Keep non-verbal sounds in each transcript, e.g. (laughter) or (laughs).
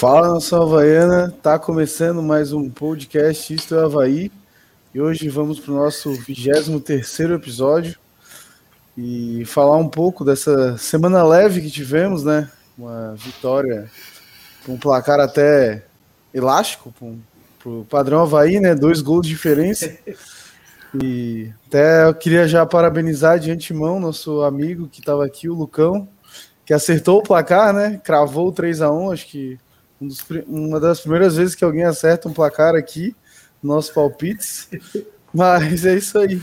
Fala, nação havaiana. Tá começando mais um podcast Isto é Havaí. E hoje vamos para o nosso 23 episódio e falar um pouco dessa semana leve que tivemos, né? Uma vitória com um placar até elástico para o padrão Havaí, né? Dois gols de diferença. E até eu queria já parabenizar de antemão nosso amigo que estava aqui, o Lucão, que acertou o placar, né? Cravou 3 a 1 acho que um dos, uma das primeiras vezes que alguém acerta um placar aqui, nossos palpites. (laughs) Mas é isso aí.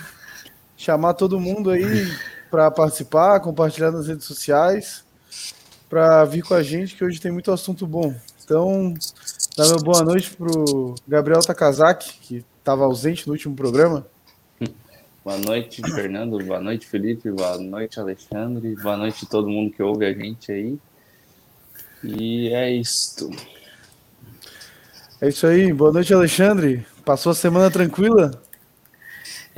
Chamar todo mundo aí para participar, compartilhar nas redes sociais, para vir com a gente, que hoje tem muito assunto bom. Então, dá uma boa noite pro Gabriel Takazaki, que estava ausente no último programa. Boa noite, Fernando. Boa noite, Felipe. Boa noite, Alexandre. Boa noite a todo mundo que ouve a gente aí. E é isto. É isso aí. Boa noite, Alexandre. Passou a semana tranquila?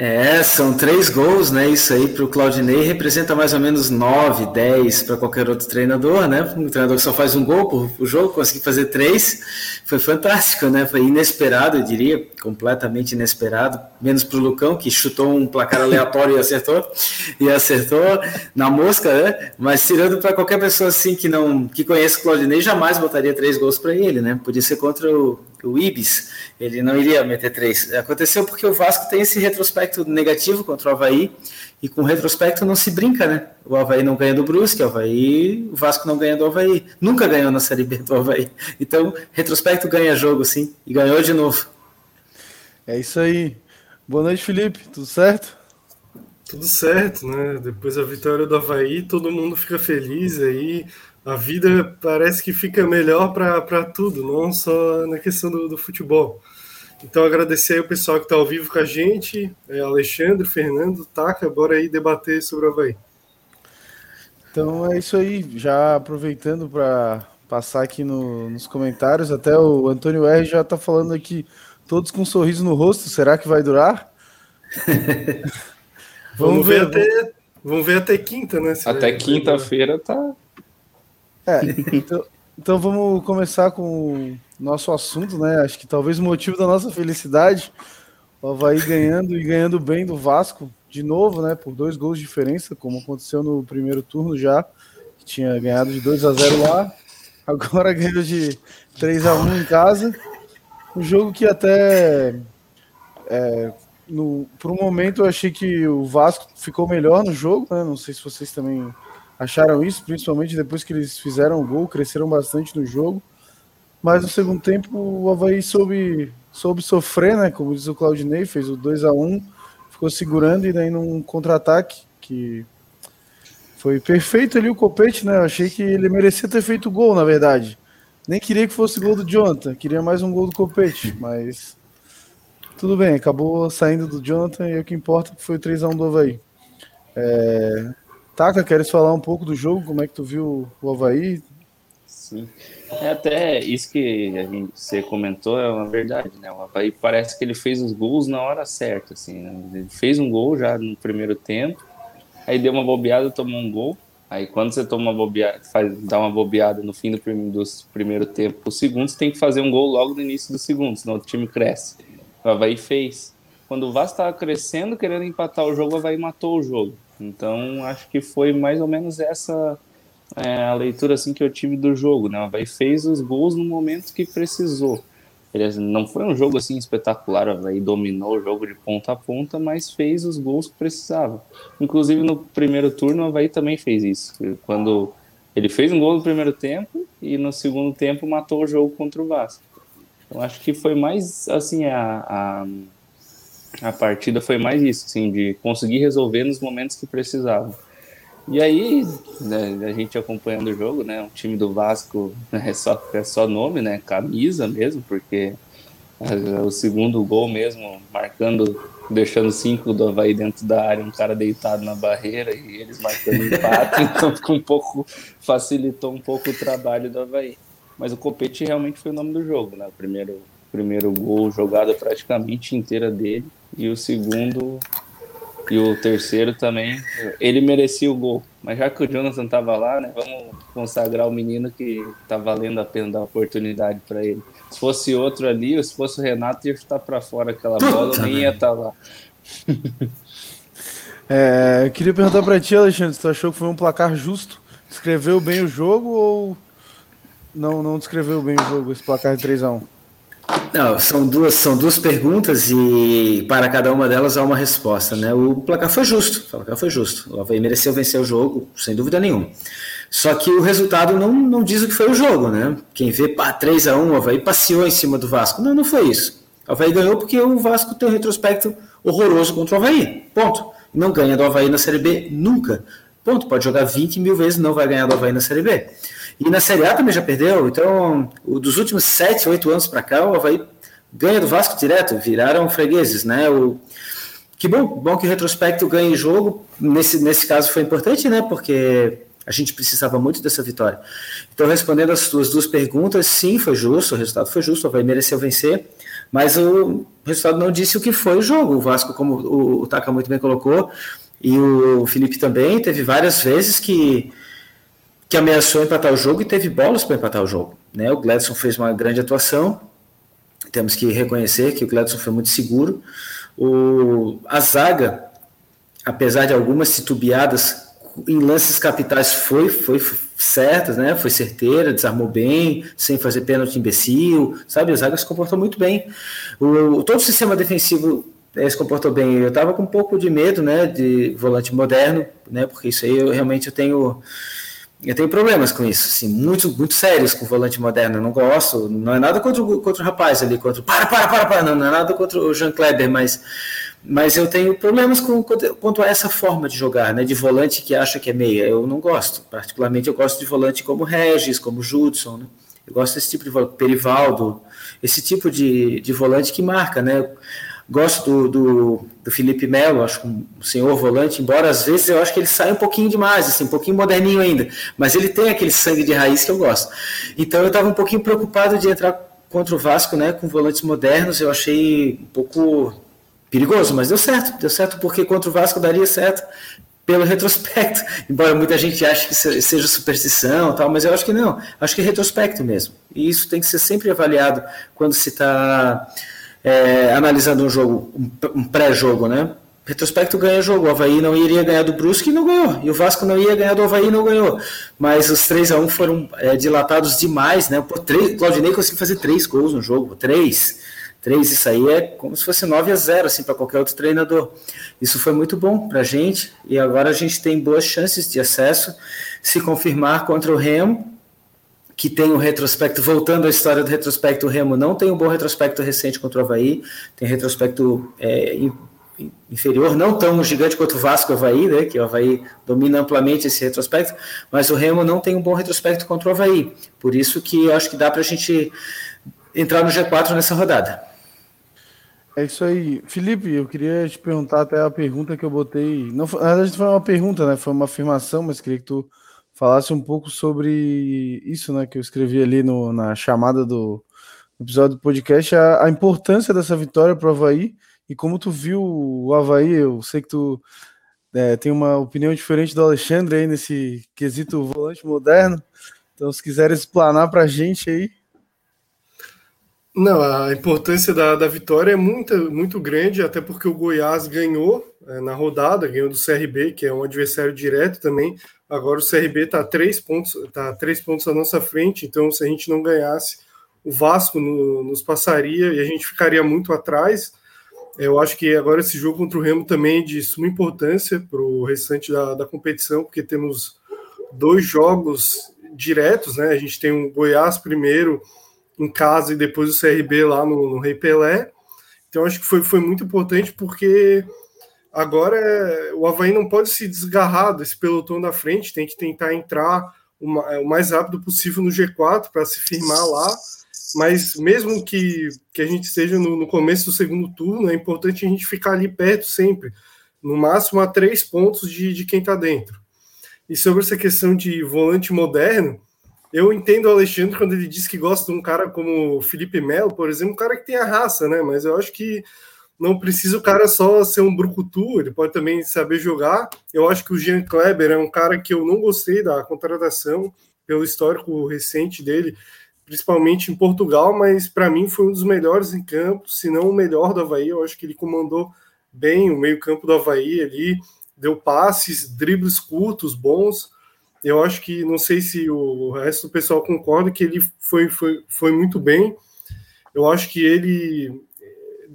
É, são três gols, né? Isso aí para o Claudinei representa mais ou menos nove, dez para qualquer outro treinador, né? Um treinador que só faz um gol por, por jogo, conseguir fazer três, foi fantástico, né? Foi inesperado, eu diria, completamente inesperado. Menos para o Lucão, que chutou um placar aleatório e acertou, e acertou na mosca, né? Mas tirando para qualquer pessoa assim que não que conhece o Claudinei, jamais botaria três gols para ele, né? Podia ser contra o, o Ibis, ele não iria meter três. Aconteceu porque o Vasco tem esse retrospecto negativo contra o Havaí, e com retrospecto não se brinca, né? O Havaí não ganha do Brusque, o Havaí, o Vasco não ganha do Havaí. Nunca ganhou na Série B do Havaí. Então, retrospecto ganha jogo, sim, e ganhou de novo. É isso aí. Boa noite, Felipe. Tudo certo? Tudo certo, né? Depois da vitória do Havaí, todo mundo fica feliz aí a vida parece que fica melhor para tudo, não só na questão do, do, futebol. Então, agradecer aí o pessoal que está ao vivo com a gente, é Alexandre, Fernando, Taca, bora aí debater sobre o Havaí. Então é isso aí, já aproveitando para passar aqui no, nos comentários, até o Antônio R já está falando aqui, todos com um sorriso no rosto, será que vai durar? (laughs) vamos, vamos, ver, até, vamos ver até quinta, né? Até quinta-feira tá, é, (laughs) então, então vamos começar com o nosso assunto, né? Acho que talvez o motivo da nossa felicidade, o Havaí ganhando e ganhando bem do Vasco de novo, né? Por dois gols de diferença, como aconteceu no primeiro turno já, que tinha ganhado de 2 a 0 lá, agora (laughs) ganhou de 3 a 1 em casa. Um jogo que até é, no, por um momento eu achei que o Vasco ficou melhor no jogo, né? Não sei se vocês também acharam isso, principalmente depois que eles fizeram o gol, cresceram bastante no jogo. Mas no segundo tempo o Havaí soube, soube sofrer, né? Como diz o Claudinei, fez o 2 a 1 ficou segurando e daí num contra-ataque que foi perfeito ali o Copete, né? Eu achei que ele merecia ter feito o gol, na verdade. Nem queria que fosse gol do Jonathan, queria mais um gol do Copete, mas tudo bem, acabou saindo do Jonathan e o que importa foi o 3x1 do Havaí. É, Taka, queres falar um pouco do jogo? Como é que tu viu o Havaí? Sim. É até isso que a gente, você comentou é uma verdade, né? O Havaí parece que ele fez os gols na hora certa, assim. Né? Ele fez um gol já no primeiro tempo, aí deu uma bobeada, tomou um gol. Aí quando você toma uma bobeada, faz, dá uma bobeada no fim do, prim, do primeiro tempo, o segundo você tem que fazer um gol logo no início do segundo, senão o time cresce. O Havaí fez. Quando o Vasco estava crescendo, querendo empatar o jogo, o Havaí matou o jogo. Então, acho que foi mais ou menos essa é, a leitura assim que eu tive do jogo, né? O Havaí fez os gols no momento que precisou. Ele não foi um jogo assim espetacular, o Havaí dominou o jogo de ponta a ponta, mas fez os gols que precisava. Inclusive no primeiro turno o Havaí também fez isso. Quando ele fez um gol no primeiro tempo e no segundo tempo matou o jogo contra o Vasco. Então acho que foi mais assim a, a a partida foi mais isso, assim, de conseguir resolver nos momentos que precisavam. E aí, né, a gente acompanhando o jogo, né, um time do Vasco né, é, só, é só nome, né, camisa mesmo, porque é, o segundo gol mesmo, marcando, deixando cinco do Havaí dentro da área, um cara deitado na barreira e eles marcando empate, (laughs) então ficou um pouco, facilitou um pouco o trabalho do Havaí. Mas o Copete realmente foi o nome do jogo, né, o primeiro, primeiro gol jogado praticamente inteira dele e o segundo E o terceiro também, ele merecia o gol. Mas já que o Jonathan tava lá, né? Vamos consagrar o menino que tá valendo a pena dar oportunidade para ele. Se fosse outro ali, ou se fosse o Renato, ia estar para fora aquela bola, nem ia estar tá lá. (laughs) é, eu queria perguntar para ti, Alexandre, se tu achou que foi um placar justo? Descreveu bem o jogo ou não, não descreveu bem o jogo, esse placar de 3x1? Não, são duas, são duas perguntas e para cada uma delas há uma resposta, né? O placar foi justo, o placar foi justo. O Havaí mereceu vencer o jogo, sem dúvida nenhuma. Só que o resultado não, não diz o que foi o jogo, né? Quem vê, pá, 3 a 1 o Havaí passeou em cima do Vasco. Não, não foi isso. O Havaí ganhou porque o Vasco tem um retrospecto horroroso contra o Havaí. Ponto. Não ganha do Havaí na Série B nunca. Ponto. Pode jogar 20 mil vezes, não vai ganhar do Havaí na Série B. E na Série A também já perdeu. Então, dos últimos 7, 8 anos para cá, o Havaí ganha do Vasco direto, viraram fregueses, né? O, que bom, bom que o retrospecto ganhe jogo. Nesse, nesse caso foi importante, né? Porque a gente precisava muito dessa vitória. Então, respondendo as suas duas perguntas, sim, foi justo, o resultado foi justo, o Havaí mereceu vencer, mas o resultado não disse o que foi o jogo. O Vasco, como o, o Taka muito bem colocou, e o Felipe também, teve várias vezes que que ameaçou empatar o jogo e teve bolas para empatar o jogo. Né? O Gladson fez uma grande atuação, temos que reconhecer que o Gladson foi muito seguro. O, a zaga, apesar de algumas titubeadas em lances capitais, foi, foi certa, né? foi certeira, desarmou bem, sem fazer pênalti imbecil, sabe? A zaga se comportou muito bem. O, todo o sistema defensivo eh, se comportou bem. Eu estava com um pouco de medo né, de volante moderno, né, porque isso aí eu realmente eu tenho eu tenho problemas com isso, assim, muito, muito sérios com o volante moderno. Eu não gosto, não é nada contra, o, contra o rapaz ali, contra para, para, para, para, não, não é nada contra o Jean Kleber, mas, mas eu tenho problemas com, quanto a essa forma de jogar, né, de volante que acha que é meia. Eu não gosto, particularmente eu gosto de volante como Regis, como Judson, né? Eu gosto desse tipo de volante, Perivaldo, esse tipo de, de volante que marca, né? Gosto do, do, do Felipe Melo, acho um senhor volante, embora às vezes eu acho que ele sai um pouquinho demais, assim, um pouquinho moderninho ainda, mas ele tem aquele sangue de raiz que eu gosto. Então eu estava um pouquinho preocupado de entrar contra o Vasco, né, com volantes modernos, eu achei um pouco perigoso, mas deu certo, deu certo porque contra o Vasco daria certo pelo (laughs) retrospecto, embora muita gente ache que seja superstição tal, mas eu acho que não, acho que é retrospecto mesmo, e isso tem que ser sempre avaliado quando se está é, analisando um jogo, um pré-jogo, né? Retrospecto ganha jogo. O Havaí não iria ganhar do Brusque e não ganhou. E o Vasco não ia ganhar do Havaí e não ganhou. Mas os 3 a 1 foram é, dilatados demais, né? Por três, Claudinei conseguiu fazer três gols no jogo. Três. Três, isso aí é como se fosse 9 a 0 assim, para qualquer outro treinador. Isso foi muito bom para a gente. E agora a gente tem boas chances de acesso. Se confirmar contra o Remo, que tem um retrospecto, voltando à história do retrospecto, o Remo não tem um bom retrospecto recente contra o Havaí, tem retrospecto é, inferior, não tão gigante quanto o Vasco e o Havaí, né, que o Havaí domina amplamente esse retrospecto, mas o Remo não tem um bom retrospecto contra o Havaí, por isso que acho que dá para a gente entrar no G4 nessa rodada. É isso aí. Felipe, eu queria te perguntar até a pergunta que eu botei. Não, na verdade, foi uma pergunta, né? Foi uma afirmação, mas queria que tu falasse um pouco sobre isso, né, que eu escrevi ali no, na chamada do episódio do podcast, a, a importância dessa vitória para o Havaí e como tu viu o Havaí, eu sei que tu é, tem uma opinião diferente do Alexandre aí nesse quesito volante moderno, então se quiser explanar para a gente aí. Não, a importância da, da vitória é muito, muito grande, até porque o Goiás ganhou é, na rodada, ganhou do CRB, que é um adversário direto também. Agora o CRB está três pontos, tá três pontos à nossa frente, então se a gente não ganhasse, o Vasco no, nos passaria e a gente ficaria muito atrás. Eu acho que agora esse jogo contra o Remo também é de suma importância para o restante da, da competição, porque temos dois jogos diretos, né? A gente tem o Goiás primeiro em casa e depois o CRB lá no, no Rei Pelé. Então acho que foi, foi muito importante porque Agora, o Havaí não pode se desgarrar desse pelotão da frente, tem que tentar entrar o mais rápido possível no G4 para se firmar lá. Mas mesmo que, que a gente esteja no, no, começo do segundo turno, é importante a gente ficar ali perto sempre, no máximo a três pontos de, de quem está dentro. E sobre essa questão de volante moderno, eu entendo o Alexandre quando ele diz que gosta de um cara como Felipe Melo, por exemplo, um cara que tem a raça, né? Mas eu acho que não precisa o cara só ser um brucutu, ele pode também saber jogar. Eu acho que o Jean Kleber é um cara que eu não gostei da contratação, pelo histórico recente dele, principalmente em Portugal, mas para mim foi um dos melhores em campo, se não o melhor do Havaí. Eu acho que ele comandou bem o meio-campo do Havaí ali, deu passes, dribles curtos, bons. Eu acho que não sei se o resto do pessoal concorda que ele foi, foi, foi muito bem. Eu acho que ele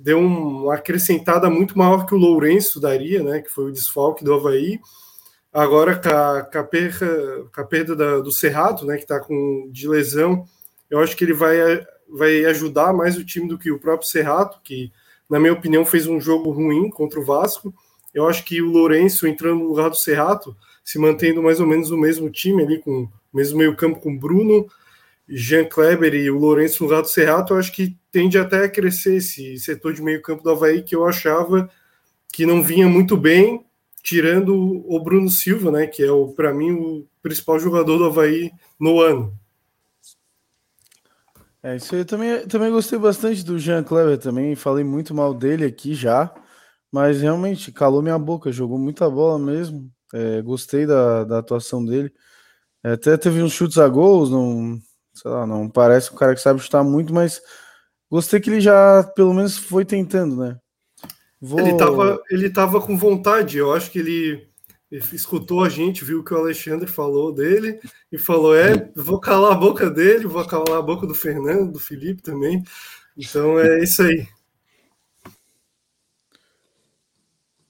deu uma acrescentada muito maior que o Lourenço daria, né? Que foi o desfalque do Havaí. Agora, com a, com a perda, com a perda da, do Cerrado, né? Que está com de lesão, eu acho que ele vai, vai ajudar mais o time do que o próprio Cerrado, que, na minha opinião, fez um jogo ruim contra o Vasco. Eu acho que o Lourenço entrando no lugar do Cerrato, se mantendo mais ou menos o mesmo time ali, com o mesmo meio-campo com Bruno, Jean Kleber e o Lourenço do Cerrato, eu acho que tende até a crescer esse setor de meio-campo do Havaí que eu achava que não vinha muito bem, tirando o Bruno Silva, né, que é o para mim o principal jogador do Havaí no ano. É, isso aí eu também, também gostei bastante do Jean Kleber também, falei muito mal dele aqui já, mas realmente calou minha boca, jogou muita bola mesmo, é, gostei da, da atuação dele, é, até teve uns chutes a gols, não, sei lá, não parece um cara que sabe chutar muito, mas gostei que ele já pelo menos foi tentando, né? Vou... Ele, tava, ele tava com vontade, eu acho que ele, ele escutou a gente, viu o que o Alexandre falou dele e falou: é, vou calar a boca dele, vou calar a boca do Fernando, do Felipe também. Então é isso aí.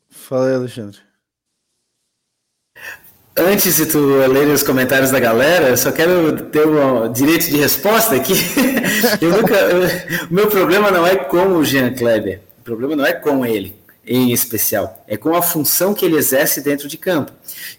Fala aí, Alexandre. Antes de tu ler os comentários da galera, eu só quero ter um direito de resposta aqui. (laughs) eu nunca, eu, o meu problema não é com o Jean Kleber, o problema não é com ele em especial, é com a função que ele exerce dentro de campo.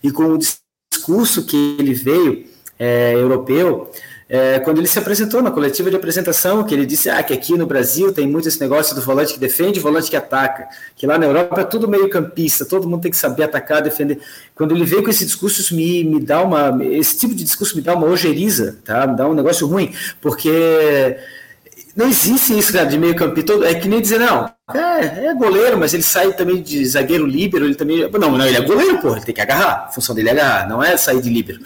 E com o discurso que ele veio é, europeu é, quando ele se apresentou na coletiva de apresentação, que ele disse ah, que aqui no Brasil tem muito esse negócio do volante que defende volante que ataca, que lá na Europa é tudo meio campista, todo mundo tem que saber atacar, defender. Quando ele veio com esse discurso, isso me, me dá uma. Esse tipo de discurso me dá uma ojeriza, tá? me dá um negócio ruim, porque não existe isso, cara, de meio campista. É que nem dizer, não, é, é, goleiro, mas ele sai também de zagueiro líbero, ele também. Não, não, ele é goleiro, pô, ele tem que agarrar. A função dele é agarrar, não é sair de líbero.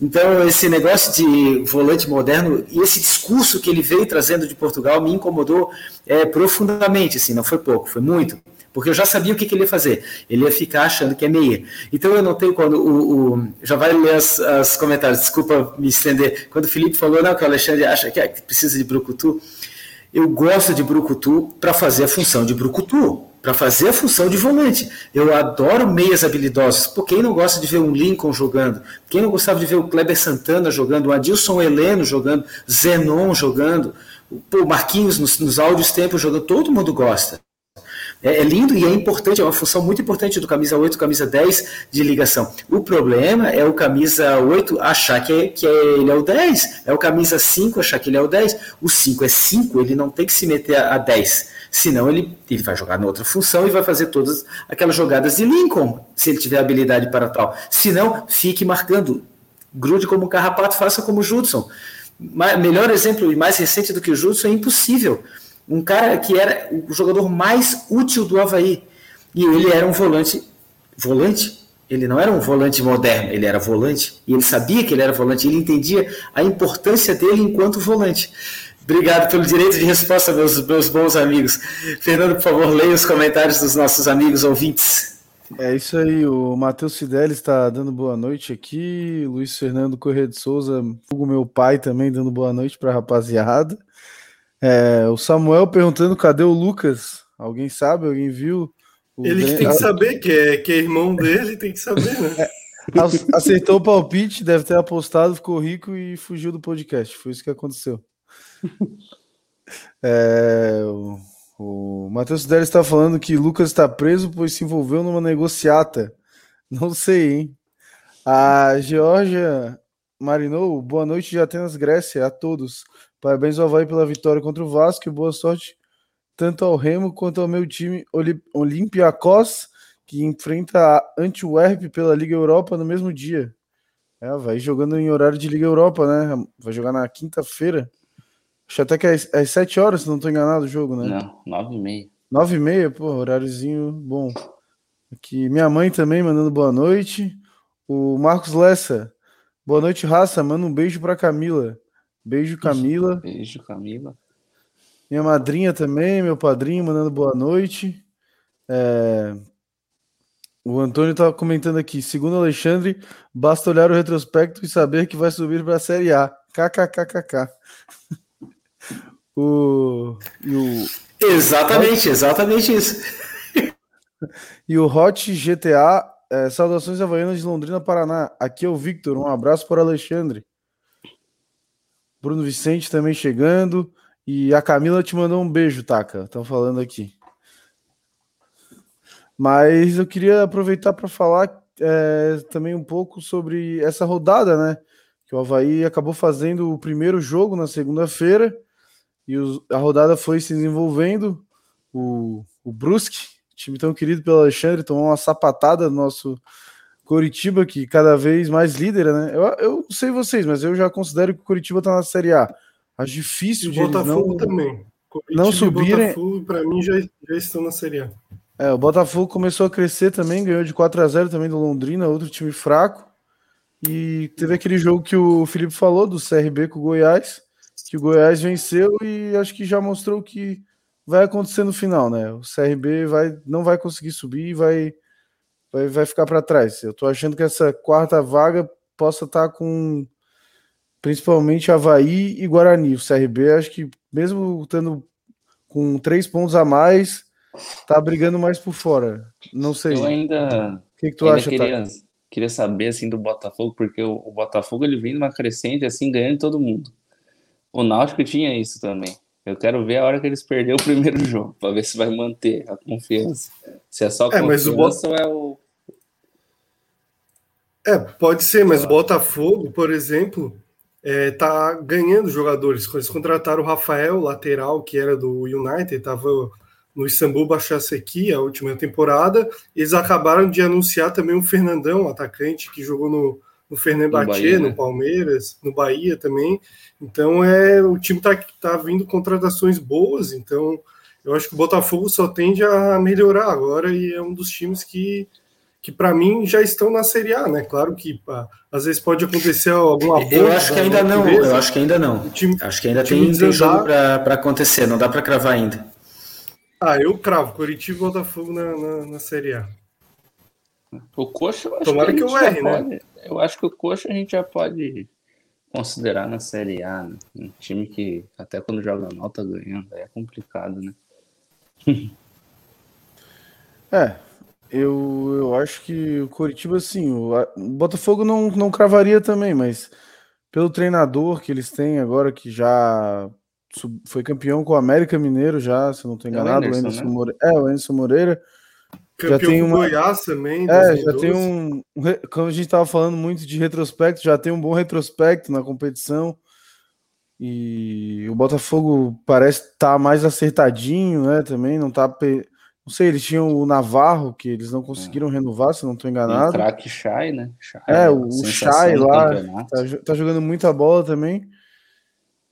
Então, esse negócio de volante moderno e esse discurso que ele veio trazendo de Portugal me incomodou é, profundamente, assim, não foi pouco, foi muito. Porque eu já sabia o que, que, ele ia fazer. Ele ia ficar achando que é meia. Então eu notei quando o. o já vai ler os comentários, desculpa me estender. Quando o Felipe falou, não, que o Alexandre acha que, é, que precisa de Brucutu. Eu gosto de Brucutu para fazer a função de Brucutu para fazer a função de volante. Eu adoro meias habilidosos. Por quem não gosta de ver um Lincoln jogando? Quem não gostava de ver o Kleber Santana jogando, o Adilson Heleno jogando, Zenon jogando, o Marquinhos nos, nos áudios tempos jogando? Todo mundo gosta. É, é, lindo e é importante, é uma função muito importante do camisa 8, camisa 10 de ligação. O problema é o camisa 8 achar que, é, que é, ele é o 10, é o camisa 5 achar que ele é o 10. O 5 é 5, ele não tem que se meter a, a 10 Senão ele, ele vai jogar na outra função e vai fazer todas aquelas jogadas de Lincoln, se ele tiver habilidade para tal. Senão, fique marcando. Grude como carrapato, faça como o Judson. Melhor exemplo e mais recente do que o Judson é impossível. Um cara que era o jogador mais útil do Havaí. E ele era um volante. Volante? Ele não era um volante moderno, ele era volante. E ele sabia que ele era volante, ele entendia a importância dele enquanto volante. Obrigado pelo direito de resposta, meus, meus bons amigos. Fernando, por favor, leia os comentários dos nossos amigos ouvintes. É isso aí, o Matheus Fidelis está dando boa noite aqui, Luiz Fernando Corrêa de Souza, o meu pai também dando boa noite para a rapaziada. É, o Samuel perguntando cadê o Lucas? Alguém sabe? Alguém viu? O Ele tem que saber que é, que é irmão dele, tem que saber, né? É, aceitou o palpite, deve ter apostado, ficou rico e fugiu do podcast. Foi isso que aconteceu. (laughs) É, o, o Matheus Délio está falando que Lucas está preso pois se envolveu numa negociata. Não sei, hein? A Georgia Marinou, boa noite de Atenas, Grécia, a todos. Parabéns ao Havaí pela vitória contra o Vasco e boa sorte tanto ao Remo quanto ao meu time Olympiacos, que enfrenta a Antwerp pela Liga Europa no mesmo dia. É, vai jogando em horário de Liga Europa, né? Vai jogar na quinta-feira. Acho até que é às 7 horas, se não estou enganado o jogo, né? Não, 9 e meia. Nove e meia, pô, horáriozinho bom. Aqui, minha mãe também mandando boa noite. O Marcos Lessa, boa noite, raça. Manda um beijo pra Camila. Beijo, Camila. Beijo, Camila. Minha madrinha também, meu padrinho mandando boa noite. É... O Antônio tá comentando aqui. Segundo Alexandre, basta olhar o retrospecto e saber que vai subir para a Série A. KKKKK. O... E o... Exatamente, exatamente isso. E o Hot GTA, é, saudações havaianas de Londrina, Paraná. Aqui é o Victor, um abraço para Alexandre. Bruno Vicente também chegando. E a Camila te mandou um beijo, Taca. Estão falando aqui. Mas eu queria aproveitar para falar é, também um pouco sobre essa rodada, né? Que o Havaí acabou fazendo o primeiro jogo na segunda-feira e os, a rodada foi se desenvolvendo. O, o Brusque, time tão querido pelo Alexandre, tomou uma sapatada do nosso Coritiba, que cada vez mais líder, né? Eu, eu não sei vocês, mas eu já considero que o Coritiba tá na Série A. Acho difícil e de Botafogo não, também. Coritiba não subirem. Botafogo, para mim, já, já estão na Série A. É, o Botafogo começou a crescer também, ganhou de 4 a 0 também do Londrina, outro time fraco. E teve aquele jogo que o Felipe falou do CRB com o Goiás, que o Goiás venceu e acho que já mostrou que vai acontecer no final, né? O CRB vai, não vai conseguir subir e vai, vai, vai ficar para trás. Eu tô achando que essa quarta vaga possa estar tá com principalmente Havaí e Guarani. O CRB, acho que mesmo estando com três pontos a mais, tá brigando mais por fora. Não sei. Eu ainda. O que, que tu acha, queria, queria saber assim do Botafogo, porque o, o, Botafogo ele vem numa crescente assim, ganhando todo mundo. O Náutico tinha isso também. Eu quero ver a hora que eles perderam o primeiro (laughs) jogo, para ver se vai manter a confiança. Se é só é, confiança o Bot... ou é o. É, pode ser, mas o Botafogo, por exemplo, é, tá ganhando jogadores. Eles contrataram o Rafael, lateral, que era do United, estava no Istambul Başakşehir a última temporada. Eles acabaram de anunciar também o Fernandão, atacante que jogou no, no Fenerbahçe, no, né? no Palmeiras, no Bahia também. Então é o time tá, tá vindo contratações boas, então eu acho que o Botafogo só tende a melhorar agora e é um dos times que que para mim já estão na Série A, né? Claro que pá, às vezes pode acontecer alguma coisa. Eu acho que ainda não, eu acho que ainda não. Time, acho que ainda tem, tem jogo para acontecer, não dá para cravar ainda. Ah, eu cravo, Curitiba e Botafogo na, na, na, Série A. O Coxa, eu acho Tomara que, que eu erre, né? Pode, eu acho que o Coxa a gente já pode considerar na Série A, né? Um time que até quando joga mal tá ganhando, é complicado, né? (laughs) é, eu, eu acho que o Coritiba, assim, o, o, Botafogo não, não cravaria também, mas pelo treinador que eles têm agora, que já sub, foi campeão com o América Mineiro, já, se não estou enganado, é o Anderson, né? Moreira. É, o Anderson Moreira. Campeão já tem uma... Goiás também. É, já tem um. Como a gente estava falando muito de retrospecto, já tem um bom retrospecto na competição. E o Botafogo parece estar tá mais acertadinho, né? Também não está não sei, eles tinham o Navarro, que eles não conseguiram é. renovar, se não estou enganado. O craque Shai, né? Shai, é, o, o Shai lá tá, tá, jogando muita bola também.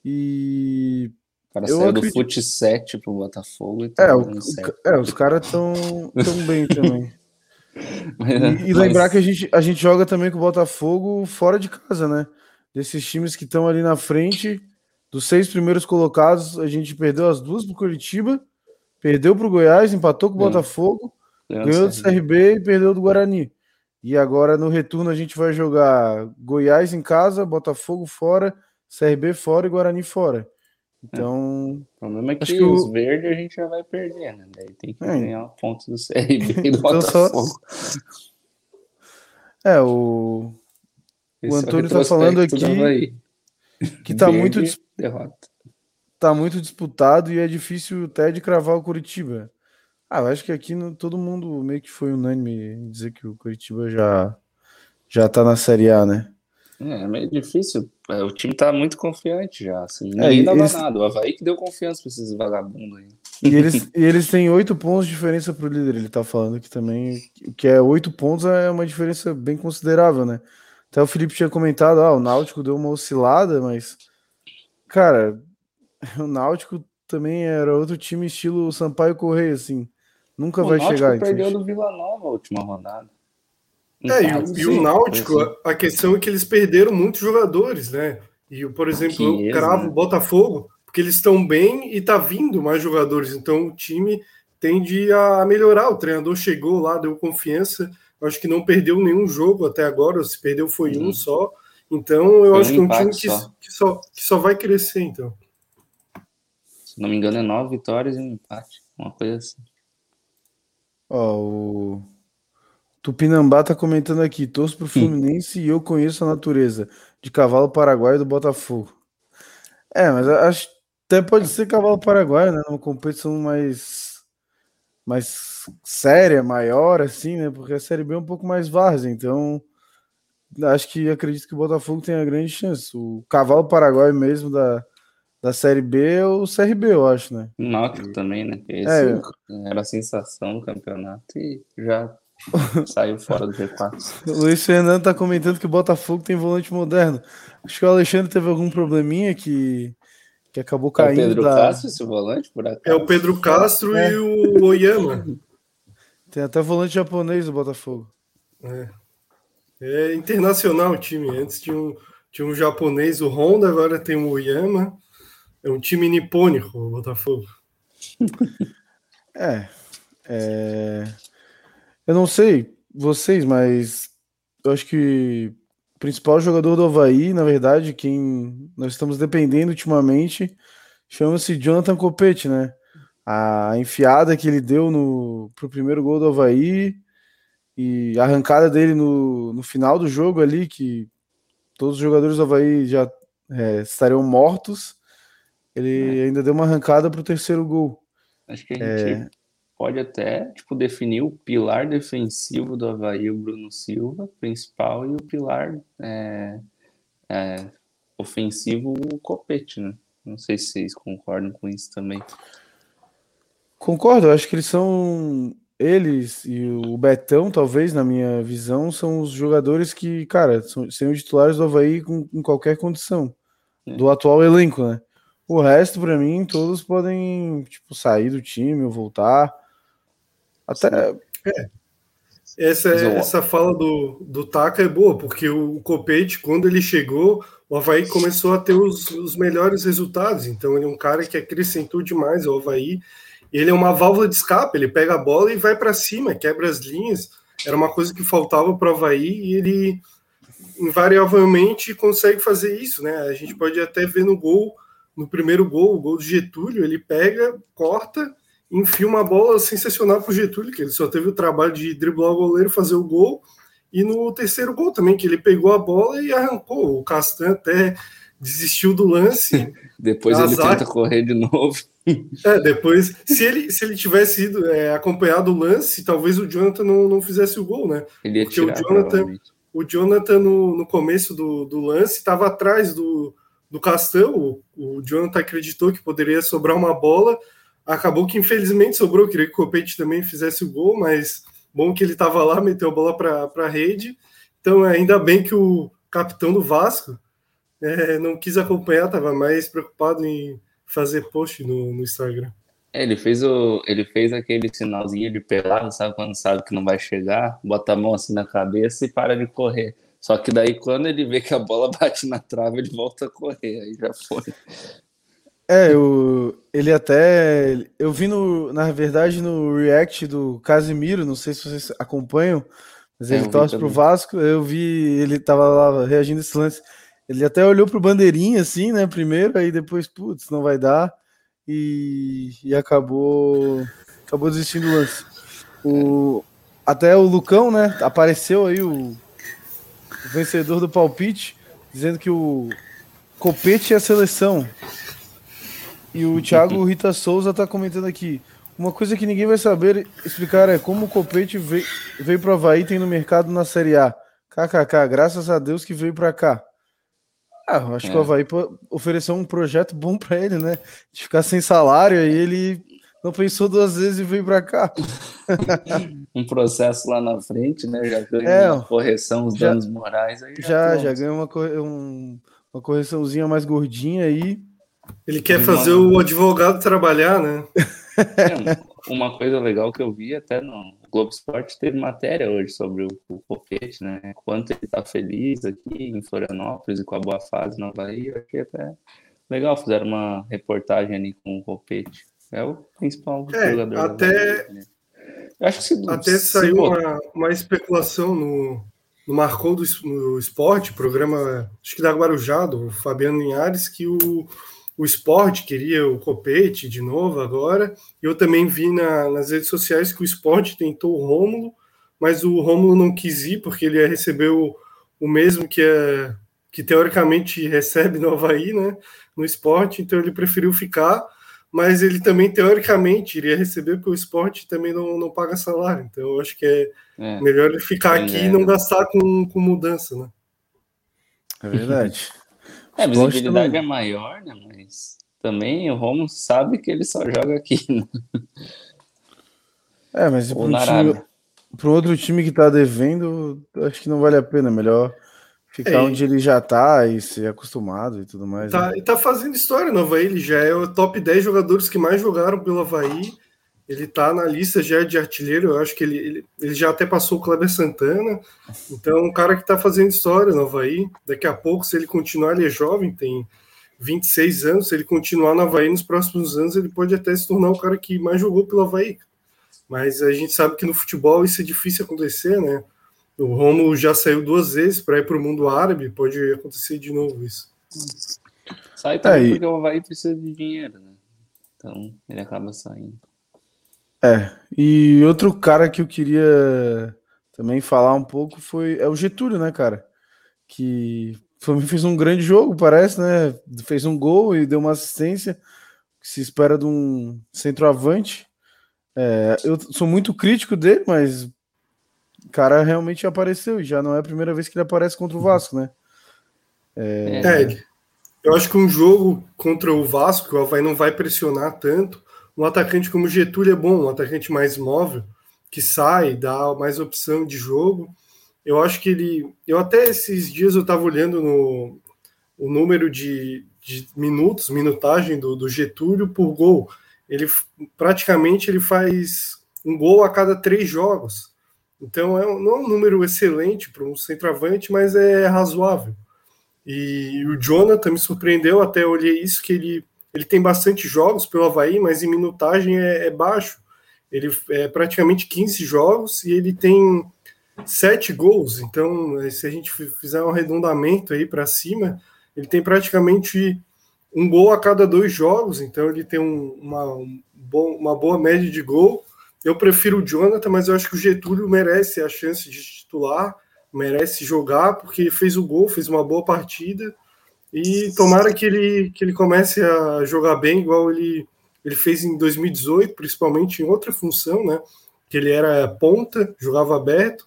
E. O cara eu saiu acredito... do fut 7 pro Botafogo e tá é, o, é, os caras estão tão bem (laughs) também. e, e, lembrar Mas... que a gente, a gente joga também com o Botafogo fora de casa, né? Desses times que estão ali na frente, dos seis primeiros colocados, a gente perdeu as duas pro Curitiba Perdeu para o Goiás, empatou com o Botafogo, ganhou do CRB e perdeu do Guarani. E agora no retorno a gente vai jogar Goiás em casa, Botafogo fora, CRB fora e Guarani fora. Então. É. O problema é que, que os o... verdes a gente já vai perder, né? Daí tem que é. ganhar pontos do (laughs) CRB e do então Botafogo. Só... É, o. Esse o Antônio está falando aqui que está muito. Derrota tá muito disputado e é difícil até de cravar o Curitiba. Ah, eu acho que aqui no, todo mundo meio que foi unânime em dizer que o Curitiba já, já tá na Série A, né? É, é meio difícil. É, o time tá muito confiante já. Assim, é, ninguém é, dava eles... nada. O Havaí que deu confiança pra esses vagabundos aí. E eles, (laughs) e eles têm oito pontos de diferença pro líder, ele tá falando que também. O que é oito pontos é uma diferença bem considerável, né? Até o Felipe tinha comentado, ah, o Náutico deu uma oscilada, mas. Cara, (laughs) o Náutico também era outro time estilo Sampaio Correia, assim. Nunca O vai Náutico chegar. perdeu entende? do Vila Nova a última rodada. É, e, Empate, o- e o Náutico, assim. a, questão é que eles perderam muitos jogadores, né? E, o, por exemplo, eu cravo né? o Botafogo, porque eles estão bem e tá vindo mais jogadores. Então o time tende a melhorar. O treinador chegou lá, deu confiança. Acho que não perdeu nenhum jogo até agora. Se perdeu foi um Uhum. só. Então eu Foi acho um que é um time que só. que só, que só vai crescer, então. Se não me engano, é nove vitórias e um empate. Uma coisa assim. Ó, o Tupinambá tá comentando aqui. Torço pro Fluminense e eu conheço a natureza de cavalo paraguaio do Botafogo. É, mas acho até pode ser cavalo paraguaio, né? Numa competição mais, mais séria, maior, assim, né? Porque a Série B é um pouco mais várzea, então acho que acredito que o Botafogo tem a grande chance. O cavalo paraguaio mesmo da, da Série B é o CRB, eu acho, né? O Náutico também, né? Esse É. era a sensação do campeonato e já (laughs) saiu fora do G4. O Luiz Fernando tá comentando que o Botafogo tem volante moderno. Acho que o Alexandre teve algum probleminha que, que acabou É o caindo Pedro da... Castro, esse volante, por acaso? É o Pedro Castro É. e o Oyama. (laughs) Tem até volante japonês do Botafogo. É. É internacional o time. Antes tinha um, tinha um japonês, o Honda, agora tem o Oyama. É um time nipônico, o Botafogo. (laughs) É, é, Eu não sei vocês, mas eu acho que o principal jogador do Havaí, na verdade, quem nós estamos dependendo ultimamente, chama-se Jonathan Copete, né? A enfiada que ele deu no pro primeiro gol do Havaí e a arrancada dele no, no final do jogo ali, que todos os jogadores do Havaí já é, estariam mortos. Ele ainda deu uma arrancada pro terceiro gol. Acho que a gente É. pode até tipo, definir o pilar defensivo do Havaí, o Bruno Silva, principal, e o pilar é, é, ofensivo, o Copete, né? Não sei se vocês concordam com isso também. Concordo, acho que eles são. Eles e o Betão, talvez, na minha visão, são os jogadores que, cara, são, seriam titulares do Havaí com, em qualquer condição. É. Do atual elenco, né? O resto, pra mim, todos podem, tipo, sair do time ou voltar. Até. Essa, Mas eu- essa fala do, do Taka é boa, porque o Copete, quando ele chegou, o Havaí começou a ter os, os melhores resultados. Então, ele é um cara que acrescentou demais ao Havaí. Ele é uma válvula de escape, ele pega a bola e vai para cima, quebra as linhas. Era uma coisa que faltava para o Havaí e ele invariavelmente consegue fazer isso, né? A gente pode até ver no gol, no primeiro gol, o gol do Getúlio, ele pega, corta, enfia uma bola sensacional para o Getúlio, que ele só teve o trabalho de driblar o goleiro, fazer o gol, e no terceiro gol também, que ele pegou a bola e arrancou. O Castan até desistiu do lance. (laughs) Depois ele Azar. tenta correr de novo. (laughs) É, depois, se ele, se ele tivesse ido é, acompanhado o lance, talvez o Jonathan não, não fizesse o gol, né? Ele ia Porque o tirar, Jonathan- provavelmente. O Jonathan, no, no começo do, do lance, estava atrás do, do Castan. O, o Jonathan acreditou que poderia sobrar uma bola. Acabou que, infelizmente, sobrou. Queria que o Copete também fizesse o gol, mas bom que ele estava lá, meteu a bola para a rede. Então, ainda bem que o capitão do Vasco é, não quis acompanhar, estava mais preocupado em fazer post no, no Instagram. É, ele fez o, ele fez aquele sinalzinho de pelado, sabe quando sabe que não vai chegar, bota a mão assim na cabeça e para de correr. Só que daí quando ele vê que a bola (laughs) bate na trave, ele volta a correr, aí já foi. É, eu, ele até. Eu vi, no, na verdade, no react do Casimiro, não sei se vocês acompanham, mas É, ele vi torce pro. Vasco. Eu vi, ele tava lá reagindo esse lance. Ele até olhou pro bandeirinha, assim, né, primeiro, aí depois, putz, não vai dar, e, e acabou, acabou desistindo do lance. O, até o Lucão, né, apareceu aí o, o vencedor do palpite, dizendo que o Copete é a seleção. E o Thiago (laughs) Rita Souza tá comentando aqui. Uma coisa que ninguém vai saber explicar é como o Copete veio, veio pro Havaí tem no mercado na Série A. KKK, graças a Deus que veio pra cá. Ah, acho É. que o Havaí pô- ofereceu um projeto bom pra ele, né? De ficar sem salário, aí ele não pensou duas vezes e veio pra cá. (laughs) Um processo lá na frente, né? Já ganha É, uma correção, os já- danos morais, aí já, Já, já ganhou uma, um- uma correçãozinha mais gordinha aí. Ele quer fazer o advogado trabalhar, né? É, uma coisa legal que eu vi até no Globo Esporte teve matéria hoje sobre o, o Copete, né? Quanto ele tá feliz aqui em Florianópolis e com a boa fase no Bahia. Eu achei até legal, fizeram uma reportagem ali com o Copete. É o principal é, jogador. Até, né? acho que se, até se saiu uma, uma especulação no, no Marcou do no Esporte, programa, acho que da Guarujá, do Fabiano Linhares, que o, o Esporte queria o Copete de novo agora. Eu também vi na, nas redes sociais que o Esporte tentou o Rômulo, mas o Rômulo não quis ir porque ele ia receber o, o mesmo que, é, que teoricamente recebe no Havaí, né, no Esporte, então ele preferiu ficar mas ele também, teoricamente, iria receber, porque o esporte também não, não paga salário. Então, eu acho que é, é melhor ele ficar aqui é. e não gastar com, com mudança, né? É verdade. (laughs) é, a visibilidade é maior, né? Mas também o Romo sabe que ele só joga aqui. Né? É, mas para um, outro time que tá devendo, acho que não vale a pena. Melhor Ficar é, onde ele já tá e ser acostumado e tudo mais. Tá, né? E tá fazendo história no Havaí, ele já é o top 10 jogadores que mais jogaram pelo Havaí. Ele tá na lista já de artilheiro, eu acho que ele, ele, ele já até passou o Kleber Santana. Então, um cara que tá fazendo história no Havaí. Daqui a pouco, se ele continuar, ele é jovem, tem 26 anos. Se ele continuar no Havaí nos próximos anos, ele pode até se tornar o cara que mais jogou pelo Havaí. Mas a gente sabe que no futebol isso é difícil acontecer, né? O Romulo já saiu duas vezes para ir para o mundo árabe, pode acontecer de novo isso. Sai também é, porque o Havaí precisa de dinheiro, né? Então ele acaba saindo. É, e outro cara que eu queria também falar um pouco foi é o Getúlio, né, cara? Que fez um grande jogo, parece, né? Fez um gol e deu uma assistência que se espera de um centroavante. É, eu sou muito crítico dele, mas o cara realmente apareceu, já não é a primeira vez que ele aparece contra o Vasco, né? É... é, eu acho que um jogo contra o Vasco, o Havaí não vai pressionar tanto. Um atacante como Getúlio é bom, um atacante mais móvel, que sai, dá mais opção de jogo. Eu acho que ele. Eu até esses dias eu estava olhando no o número de, de minutos, minutagem do, do Getúlio por gol. Ele praticamente ele faz um gol a cada três jogos. Então é não é um número excelente para um centroavante, mas é razoável. E o Jonathan me surpreendeu, até olhei isso, que ele, ele tem bastante jogos pelo Havaí, mas em minutagem é, é baixo. Ele é praticamente 15 jogos e ele tem sete gols. Então, se a gente fizer um arredondamento aí para cima, ele tem praticamente um gol a cada dois jogos. Então, ele tem um, uma, um bom, uma boa média de gol eu prefiro o Jonathan, mas eu acho que o Getúlio merece a chance de titular, merece jogar, porque fez o gol, fez uma boa partida. E tomara que ele, que ele comece a jogar bem, igual ele, ele fez em 2018, principalmente em outra função, né? Que ele era ponta, jogava aberto,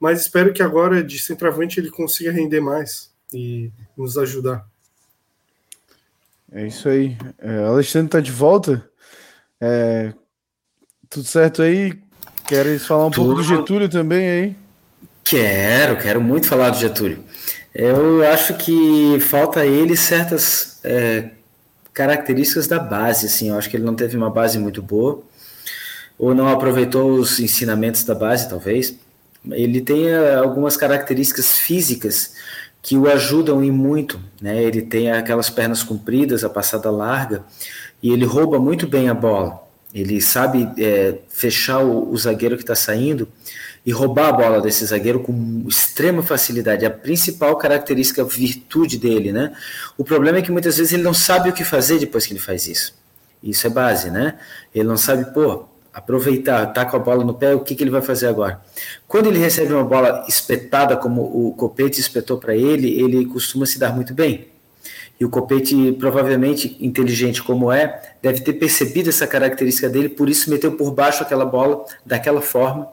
mas espero que agora de centroavante ele consiga render mais e nos ajudar. É isso aí. É, Alexandre está de volta. É, tudo certo aí? Queres falar um Tudo. pouco do Getúlio também aí? Quero, quero muito falar do Getúlio. Eu acho que falta a ele certas é, características da base, assim. Eu acho que ele não teve uma base muito boa, ou não aproveitou os ensinamentos da base, talvez. Ele tem é, algumas características físicas que o ajudam em muito, né? Ele tem aquelas pernas compridas, a passada larga, e ele rouba muito bem a bola. Ele sabe é, fechar o, o, zagueiro que está saindo e roubar a bola desse zagueiro com extrema facilidade. A principal característica, virtude dele, né? O problema é que muitas vezes ele não sabe o que fazer depois que ele faz isso. Isso é base, né? Ele não sabe, pô, aproveitar, tá com a bola no pé, o que, que ele vai fazer agora? Quando ele recebe uma bola espetada, como o Copete espetou para ele, ele costuma se dar muito bem. E o Copete, provavelmente inteligente como é, deve ter percebido essa característica dele, por isso meteu por baixo aquela bola daquela forma.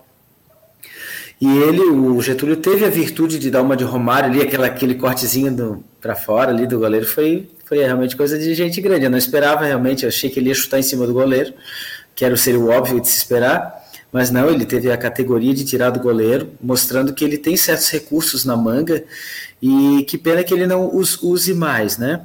E ele, o Getúlio, teve a virtude de dar uma de Romário ali, aquela, aquele cortezinho para fora ali do goleiro, foi, foi realmente coisa de gente grande. Eu não esperava realmente, eu achei que ele ia chutar em cima do goleiro, que era, seria o óbvio de se esperar, mas não, ele teve a categoria de tirar do goleiro, mostrando que ele tem certos recursos na manga e que pena que ele não os use mais, né?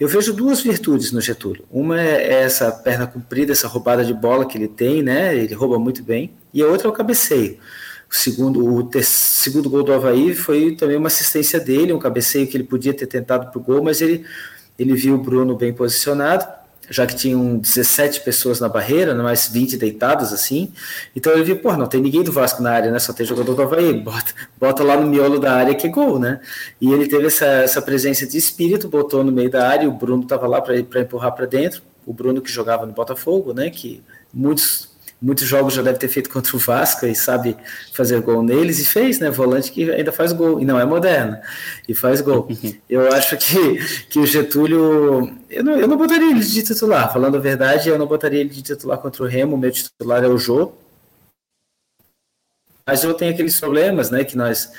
Eu vejo duas virtudes no Getúlio. Uma é essa perna comprida, essa roubada de bola que ele tem, né? Ele rouba muito bem. E a outra é o cabeceio. Segundo, o segundo gol do Havaí foi também uma assistência dele, um cabeceio que ele podia ter tentado para o gol, mas ele, ele viu o Bruno bem posicionado já que tinham 17 pessoas na barreira, né, mais 20 deitadas assim. Então ele viu, pô, não tem ninguém do Vasco na área, né? Só tem jogador do Havaí, bota, bota lá no miolo da área que é gol, né? E ele teve essa, essa presença de espírito, botou no meio da área, o Bruno estava lá para empurrar para dentro. O Bruno que jogava no Botafogo, né? Que muitos muitos jogos já deve ter feito contra o Vasco e sabe fazer gol neles, e fez, né? Volante que ainda faz gol, e não é moderno, e faz gol. (laughs) Eu acho que, que o Getúlio. Eu não, eu não botaria ele de titular, falando a verdade, eu não botaria ele de titular contra o Remo, o meu titular é o Jô. Mas eu tenho aqueles problemas, né? Que nós